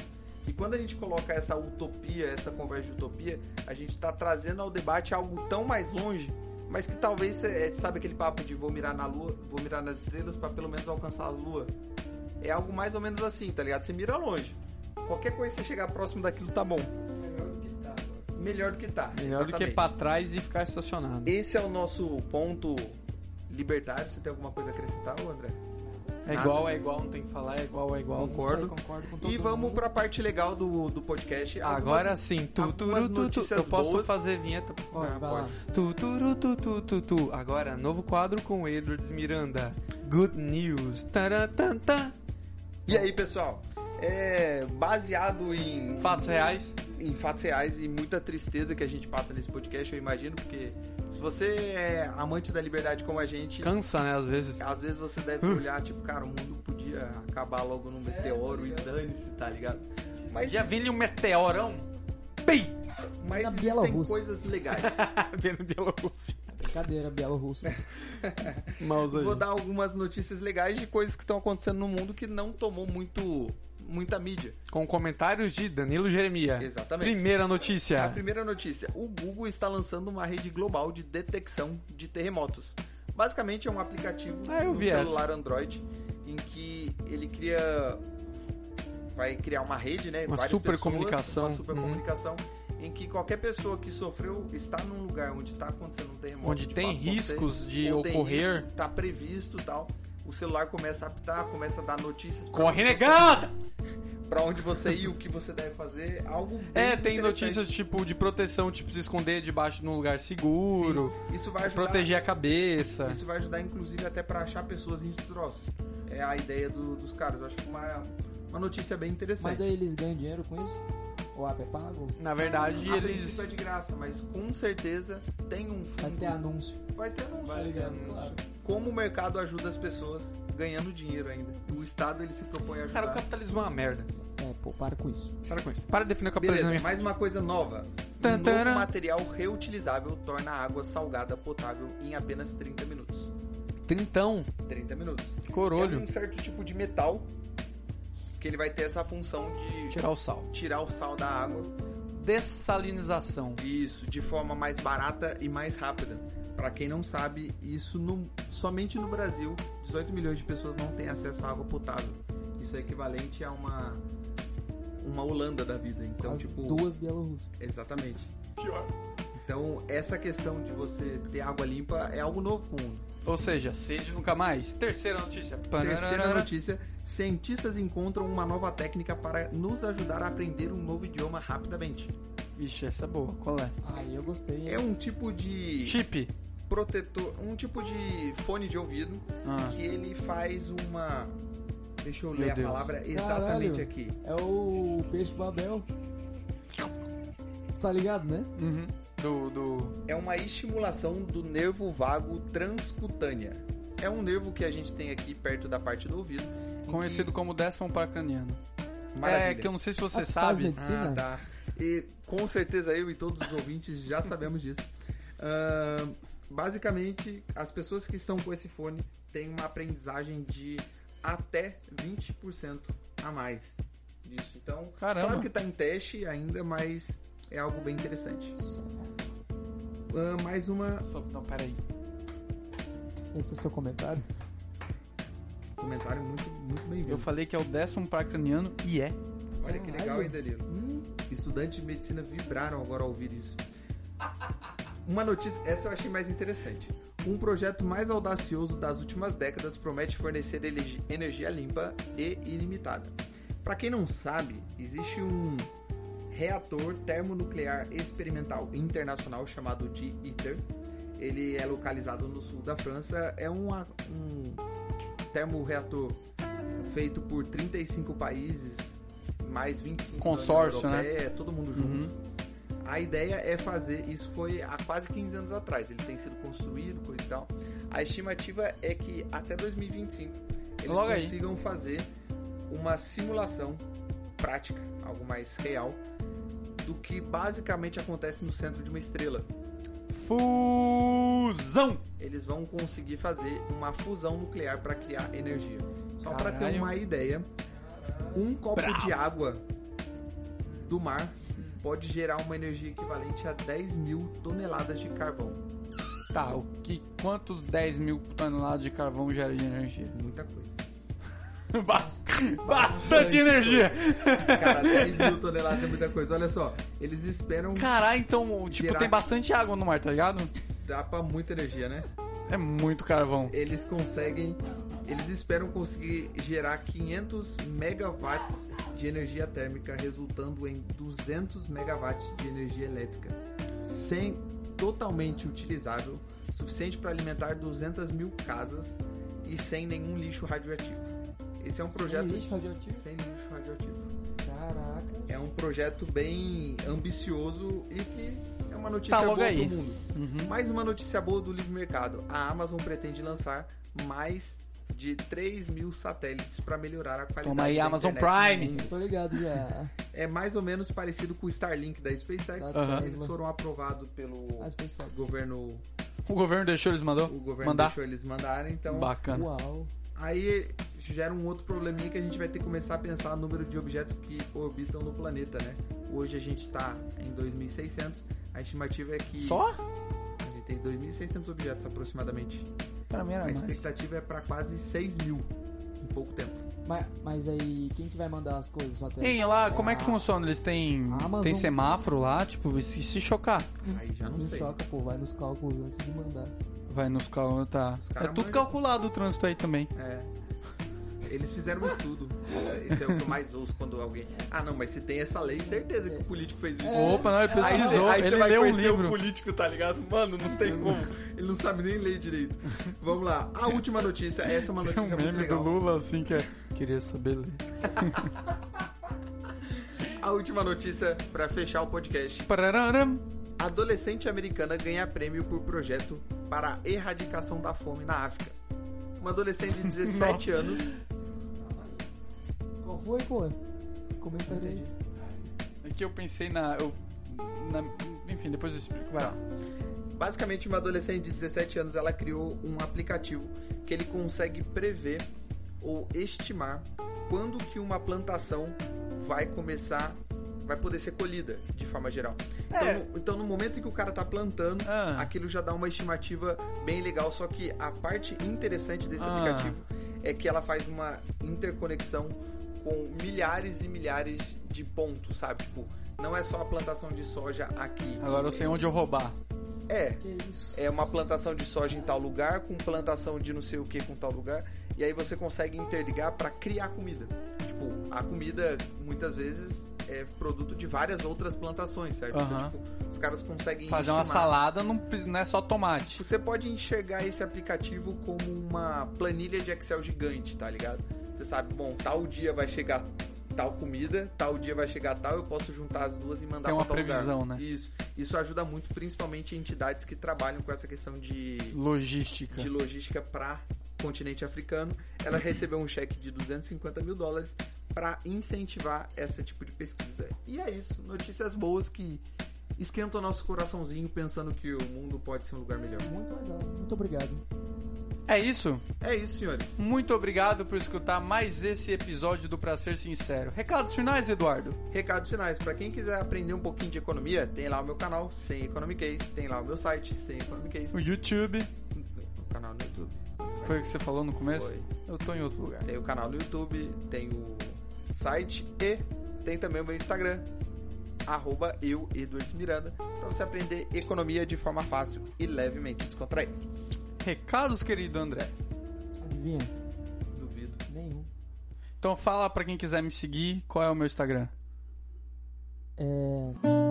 Speaker 2: E quando a gente coloca essa utopia, essa conversa de utopia, a gente está trazendo ao debate algo tão mais longe, mas que talvez, é, sabe aquele papo de vou mirar na lua, vou mirar nas estrelas para pelo menos alcançar a lua? É algo mais ou menos assim, tá ligado? Você mira longe. Qualquer coisa que você chegar próximo daquilo tá bom. Melhor do que tá.
Speaker 1: Melhor do que
Speaker 2: exatamente.
Speaker 1: pra trás e ficar estacionado.
Speaker 2: Esse é o nosso ponto libertário. Você tem alguma coisa a acrescentar, ô André?
Speaker 1: É igual, é igual, não tem que falar, é igual, é igual.
Speaker 2: Concordo.
Speaker 3: Aí, concordo com todo
Speaker 2: E vamos
Speaker 3: mundo.
Speaker 2: pra parte legal do, do podcast.
Speaker 1: Agora
Speaker 2: Algumas-
Speaker 1: sim, tu, tu, tu, tu, Eu posso
Speaker 2: boas.
Speaker 1: fazer vinheta?
Speaker 3: Ó,
Speaker 2: Ah, pode.
Speaker 1: Tu, tu, tu, tu, tu, tu. Agora, novo quadro com o Edwards Miranda. Good News. Taratanta.
Speaker 2: E aí, pessoal? É baseado em
Speaker 1: Fatos reais.
Speaker 2: em fatos reais e muita tristeza que a gente passa nesse podcast, eu imagino, porque se você é amante da liberdade como a gente,
Speaker 1: Cansa, né, às vezes.
Speaker 2: às vezes você deve olhar, tipo, cara, o mundo podia acabar logo num meteoro e dane-se, tá ligado? Mas,
Speaker 1: Já vem um meteorão. Bem!
Speaker 2: mas
Speaker 3: Na
Speaker 2: existem
Speaker 3: Bielorrússia.
Speaker 2: coisas legais.
Speaker 1: Vendo Bielorrússia.
Speaker 3: Brincadeira, Bielorrusso.
Speaker 1: Mouse aí.
Speaker 2: Vou dar algumas notícias legais de coisas que estão acontecendo no mundo que não tomou muito muita mídia.
Speaker 1: Com comentários de Danilo Jeremia.
Speaker 2: Exatamente.
Speaker 1: Primeira
Speaker 2: A
Speaker 1: notícia.
Speaker 2: primeira notícia: o Google está lançando uma rede global de detecção de terremotos. Basicamente é um aplicativo
Speaker 1: Ah, eu
Speaker 2: no
Speaker 1: vi essa.
Speaker 2: celular Android em que ele cria vai criar uma rede, né?
Speaker 1: Uma supercomunicação.
Speaker 2: pessoas, Uma supercomunicação em que qualquer pessoa que sofreu está num lugar onde está acontecendo um terremoto,
Speaker 1: Onde
Speaker 2: de
Speaker 1: tem riscos de ocorrer.
Speaker 2: risco, tá previsto, e tal. O celular começa a apitar, começa a dar notícias pra
Speaker 1: Corre
Speaker 2: onde você-
Speaker 1: negada!
Speaker 2: pra onde você ir, o que você deve fazer, algo bem
Speaker 1: É, tem notícias tipo de proteção, tipo se esconder debaixo de um lugar seguro,
Speaker 2: Sim, Isso vai ajudar,
Speaker 1: proteger a cabeça.
Speaker 2: Isso vai ajudar, inclusive, até pra achar pessoas em destroços. É a ideia do- dos caras. Eu acho uma, uma notícia bem interessante.
Speaker 3: Mas aí eles ganham dinheiro com isso? O app é pago?
Speaker 1: Na verdade,
Speaker 2: a
Speaker 1: eles
Speaker 2: princípio é de graça, mas com certeza tem um fundo.
Speaker 3: Vai ter anúncio.
Speaker 2: Vai ter anúncio.
Speaker 3: Vai
Speaker 2: ter anúncio.
Speaker 3: claro.
Speaker 2: Como o mercado ajuda as pessoas ganhando dinheiro ainda. O Estado ele se propõe a ajudar.
Speaker 1: Cara, o capitalismo é uma merda.
Speaker 3: É, pô, para com isso.
Speaker 1: Para com isso. Para de definir o capitalismo.
Speaker 2: Beleza, mais uma coisa nova.
Speaker 1: Tan,
Speaker 2: Um novo material reutilizável torna a água salgada potável em apenas 30 minutos.
Speaker 1: Trintão,
Speaker 2: 30 minutos. É
Speaker 1: corolho,
Speaker 2: um certo tipo de metal que ele vai ter essa função de
Speaker 1: tirar o sal.
Speaker 2: tirar o sal da água.
Speaker 1: Dessalinização.
Speaker 2: Isso, de forma mais barata e mais rápida. Pra quem não sabe, isso no- somente no Brasil, 18 milhões de pessoas não têm acesso à água potável. Isso é equivalente a uma uma Holanda da vida. Então,
Speaker 3: Quase
Speaker 2: tipo,
Speaker 3: duas Bielorrussas.
Speaker 2: exatamente. Pior. Então, essa questão de você ter água limpa é algo novo pro mundo.
Speaker 1: Ou seja, sede nunca mais. Terceira notícia.
Speaker 2: Terceira notícia: cientistas encontram uma nova técnica para nos ajudar a aprender um novo idioma rapidamente.
Speaker 1: Vixe, essa é boa. Qual é?
Speaker 3: Aí eu gostei.
Speaker 2: É um tipo de
Speaker 1: Chip.
Speaker 2: protetor, um tipo de fone de ouvido
Speaker 1: Ah.
Speaker 2: que ele faz uma. Deixa eu
Speaker 1: Meu
Speaker 2: ler a palavra exatamente
Speaker 3: Caralho.
Speaker 2: aqui.
Speaker 3: É o peixe Babel. Tá ligado, né?
Speaker 1: Uhum. Do, do...
Speaker 2: É uma estimulação do nervo vago transcutânea. É um nervo que a gente tem aqui perto da parte do ouvido.
Speaker 1: Conhecido como décimo paracraniano.
Speaker 2: que... Maravilha.
Speaker 1: É, que eu não sei se você
Speaker 3: Ah,
Speaker 1: sabe.
Speaker 2: Ah, tá. E com certeza eu e todos os ouvintes já sabemos disso. Ahn, basicamente, as pessoas que estão com esse fone têm uma aprendizagem de até 20% a mais disso. Então,
Speaker 1: Caramba.
Speaker 2: claro que está em teste ainda, mas é algo bem interessante. Ah, mais uma
Speaker 1: Não, peraí.
Speaker 3: Esse é o seu comentário?
Speaker 2: Comentário muito, muito
Speaker 1: Eu
Speaker 2: bem-vindo.
Speaker 1: falei que é o décimo paracraniano e é.
Speaker 2: Olha que legal, hein, Danilo?
Speaker 3: Hum,
Speaker 2: Estudantes de medicina vibraram agora ao ouvir isso. Uma notícia, essa eu achei mais interessante. Um projeto mais audacioso das últimas décadas promete fornecer energia limpa e ilimitada. Para quem não sabe, existe um reator termonuclear experimental internacional chamado de ITER. Ele é localizado no sul da França. É um, um termoreator feito por 35 países, mais 25 da União
Speaker 1: Consórcio, né?
Speaker 2: Europeia, todo mundo junto.
Speaker 1: Uhum.
Speaker 2: A ideia é fazer, isso foi há quase 15 anos atrás, ele tem sido construído, coisa e tal. A estimativa é que até 2025 eles
Speaker 1: Logo aí.
Speaker 2: consigam fazer uma simulação prática, algo mais real, do que basicamente acontece no centro de uma estrela.
Speaker 1: Fusão!
Speaker 2: Eles vão conseguir fazer uma fusão nuclear para criar energia. Só para ter uma ideia, um copo
Speaker 1: Bravo.
Speaker 2: de água do mar pode gerar uma energia equivalente a 10 mil toneladas de carvão.
Speaker 1: Tá, o que, quantos 10 mil toneladas de carvão gera de energia?
Speaker 2: Muita coisa.
Speaker 1: Ba- Bastante energia!
Speaker 2: Cara, 10 mil toneladas é muita coisa. Olha só, eles esperam
Speaker 1: Caralho, então, tipo,
Speaker 2: Gerar-
Speaker 1: tem bastante água no mar, tá ligado?
Speaker 2: dar pra muita energia, né?
Speaker 1: É muito carvão.
Speaker 2: Eles conseguem, eles esperam conseguir gerar 500 megawatts de energia térmica, resultando em 200 megawatts de energia elétrica, sem totalmente utilizável, suficiente para alimentar 200 mil casas e sem nenhum lixo radioativo. Esse é um projeto
Speaker 3: Sem lixo radioativo.
Speaker 2: sem lixo radioativo.
Speaker 3: Caraca.
Speaker 2: É um projeto bem ambicioso e que é uma notícia
Speaker 1: Tá
Speaker 2: boa
Speaker 1: aí.
Speaker 2: do mundo.
Speaker 1: Uhum.
Speaker 2: Mais uma notícia boa do livre mercado. A Amazon pretende lançar mais de 3 mil satélites para melhorar a qualidade
Speaker 1: Toma aí,
Speaker 2: da
Speaker 1: Amazon Prime.
Speaker 3: Tô ligado já.
Speaker 2: É mais ou menos parecido com o Starlink da SpaceX.
Speaker 1: Aham.
Speaker 2: Eles foram aprovados pelo governo.
Speaker 1: O governo deixou eles mandou?
Speaker 2: O governo
Speaker 1: Mandar?
Speaker 2: deixou eles mandarem, então
Speaker 1: Bacana.
Speaker 3: Uau.
Speaker 2: Aí gera um outro probleminha que a gente vai ter que começar a pensar no número de objetos que orbitam no planeta, né? Hoje a gente tá em 2600, a estimativa é que
Speaker 1: Só?
Speaker 2: a gente tem 2600 objetos aproximadamente.
Speaker 1: Pra mim era
Speaker 2: A
Speaker 1: mais.
Speaker 2: expectativa é para quase 6 mil em pouco tempo.
Speaker 3: Mas, mas aí, quem que vai mandar as coisas? Satélite?
Speaker 1: Ei, lá, como é
Speaker 3: a-
Speaker 1: que funciona? Eles têm, tem semáforo lá, tipo, se, se chocar,
Speaker 2: Aí já não
Speaker 3: Não
Speaker 2: sei.
Speaker 3: choca, pô. Vai nos cálculos antes de mandar.
Speaker 1: Vai nos carros, tá. É tudo
Speaker 2: manjam.
Speaker 1: calculado o trânsito aí também.
Speaker 2: É. Eles fizeram um estudo. Esse é o que eu mais ouço quando alguém. Ah, não, mas se tem essa lei, certeza que o político fez isso.
Speaker 1: Opa, não, ele
Speaker 2: Aí
Speaker 1: pesquisou,
Speaker 2: aí cê
Speaker 1: ele leu um livro.
Speaker 2: o político, tá ligado? Mano, não tem como. Ele não sabe nem ler direito. Vamos lá. A última notícia. Essa é uma
Speaker 1: Tem
Speaker 2: notícia
Speaker 1: um
Speaker 2: muito
Speaker 1: meme do
Speaker 2: legal.
Speaker 1: Lula assim que é. Queria saber ler.
Speaker 2: A última notícia pra fechar o podcast.
Speaker 1: Parararam.
Speaker 2: Adolescente americana ganha prêmio por projeto para a erradicação da fome na África. Uma adolescente de 17 anos.
Speaker 3: Qual foi, pô? Comenta isso.
Speaker 1: É que eu pensei na, eu, na- Enfim, depois eu explico. Vai.
Speaker 2: Tá. Basicamente, uma adolescente de 17 anos ela criou um aplicativo que ele consegue prever ou estimar quando que uma plantação vai começar, vai poder ser colhida de forma geral. Então,
Speaker 1: É.
Speaker 2: no, então, no momento em que o cara tá plantando,
Speaker 1: Ah.
Speaker 2: aquilo já dá uma estimativa bem legal. Só que a parte interessante desse
Speaker 1: Ah.
Speaker 2: aplicativo é que ela faz uma interconexão com milhares e milhares de pontos, sabe? Tipo, não é só a plantação de soja aqui.
Speaker 1: Agora eu sei onde eu roubar.
Speaker 2: É, é uma plantação de soja em tal lugar, com plantação de não sei o que com tal lugar, e aí você consegue interligar para criar comida. Tipo, a comida muitas vezes é produto de várias outras plantações, certo? Então,
Speaker 1: Aham.
Speaker 2: tipo, os caras conseguem
Speaker 1: Fazer uma salada não, não é só tomate.
Speaker 2: Você pode enxergar esse aplicativo como uma planilha de Excel gigante, tá ligado? Você sabe, bom, tal dia vai chegar tal comida, tal dia vai chegar tal, eu posso juntar as duas e mandar
Speaker 1: Tem uma
Speaker 2: pra tal
Speaker 1: previsão,
Speaker 2: lugar.
Speaker 1: né?
Speaker 2: Isso. Isso ajuda muito, principalmente entidades que trabalham com essa questão de
Speaker 1: Logística.
Speaker 2: de logística para continente africano. Ela recebeu um cheque de 250 mil dólares para incentivar esse tipo de pesquisa. E é isso, notícias boas que esquentam o nosso coraçãozinho pensando que o mundo pode ser um lugar melhor.
Speaker 3: Muito legal. Muito obrigado.
Speaker 1: É isso?
Speaker 2: É isso, senhores.
Speaker 1: Muito obrigado por escutar mais esse episódio do Pra Ser Sincero. Recados finais, Eduardo?
Speaker 2: Recados finais. Para quem quiser aprender um pouquinho de economia, tem lá o meu canal, Sem Economic Case. Tem lá o meu site, Sem Economic Case.
Speaker 1: O YouTube.
Speaker 2: O canal no YouTube.
Speaker 1: Foi o que você falou no começo?
Speaker 2: Foi.
Speaker 1: Eu tô em outro lugar.
Speaker 2: Tem o canal no YouTube, tem o site e tem também o meu Instagram, arroba eu, Edwards Miranda, para você aprender economia de forma fácil e levemente descontraída.
Speaker 1: Recados, querido André.
Speaker 3: Adivinha?
Speaker 2: Duvido.
Speaker 3: Nenhum.
Speaker 1: Então fala pra quem quiser me seguir qual é o meu Instagram.
Speaker 3: É.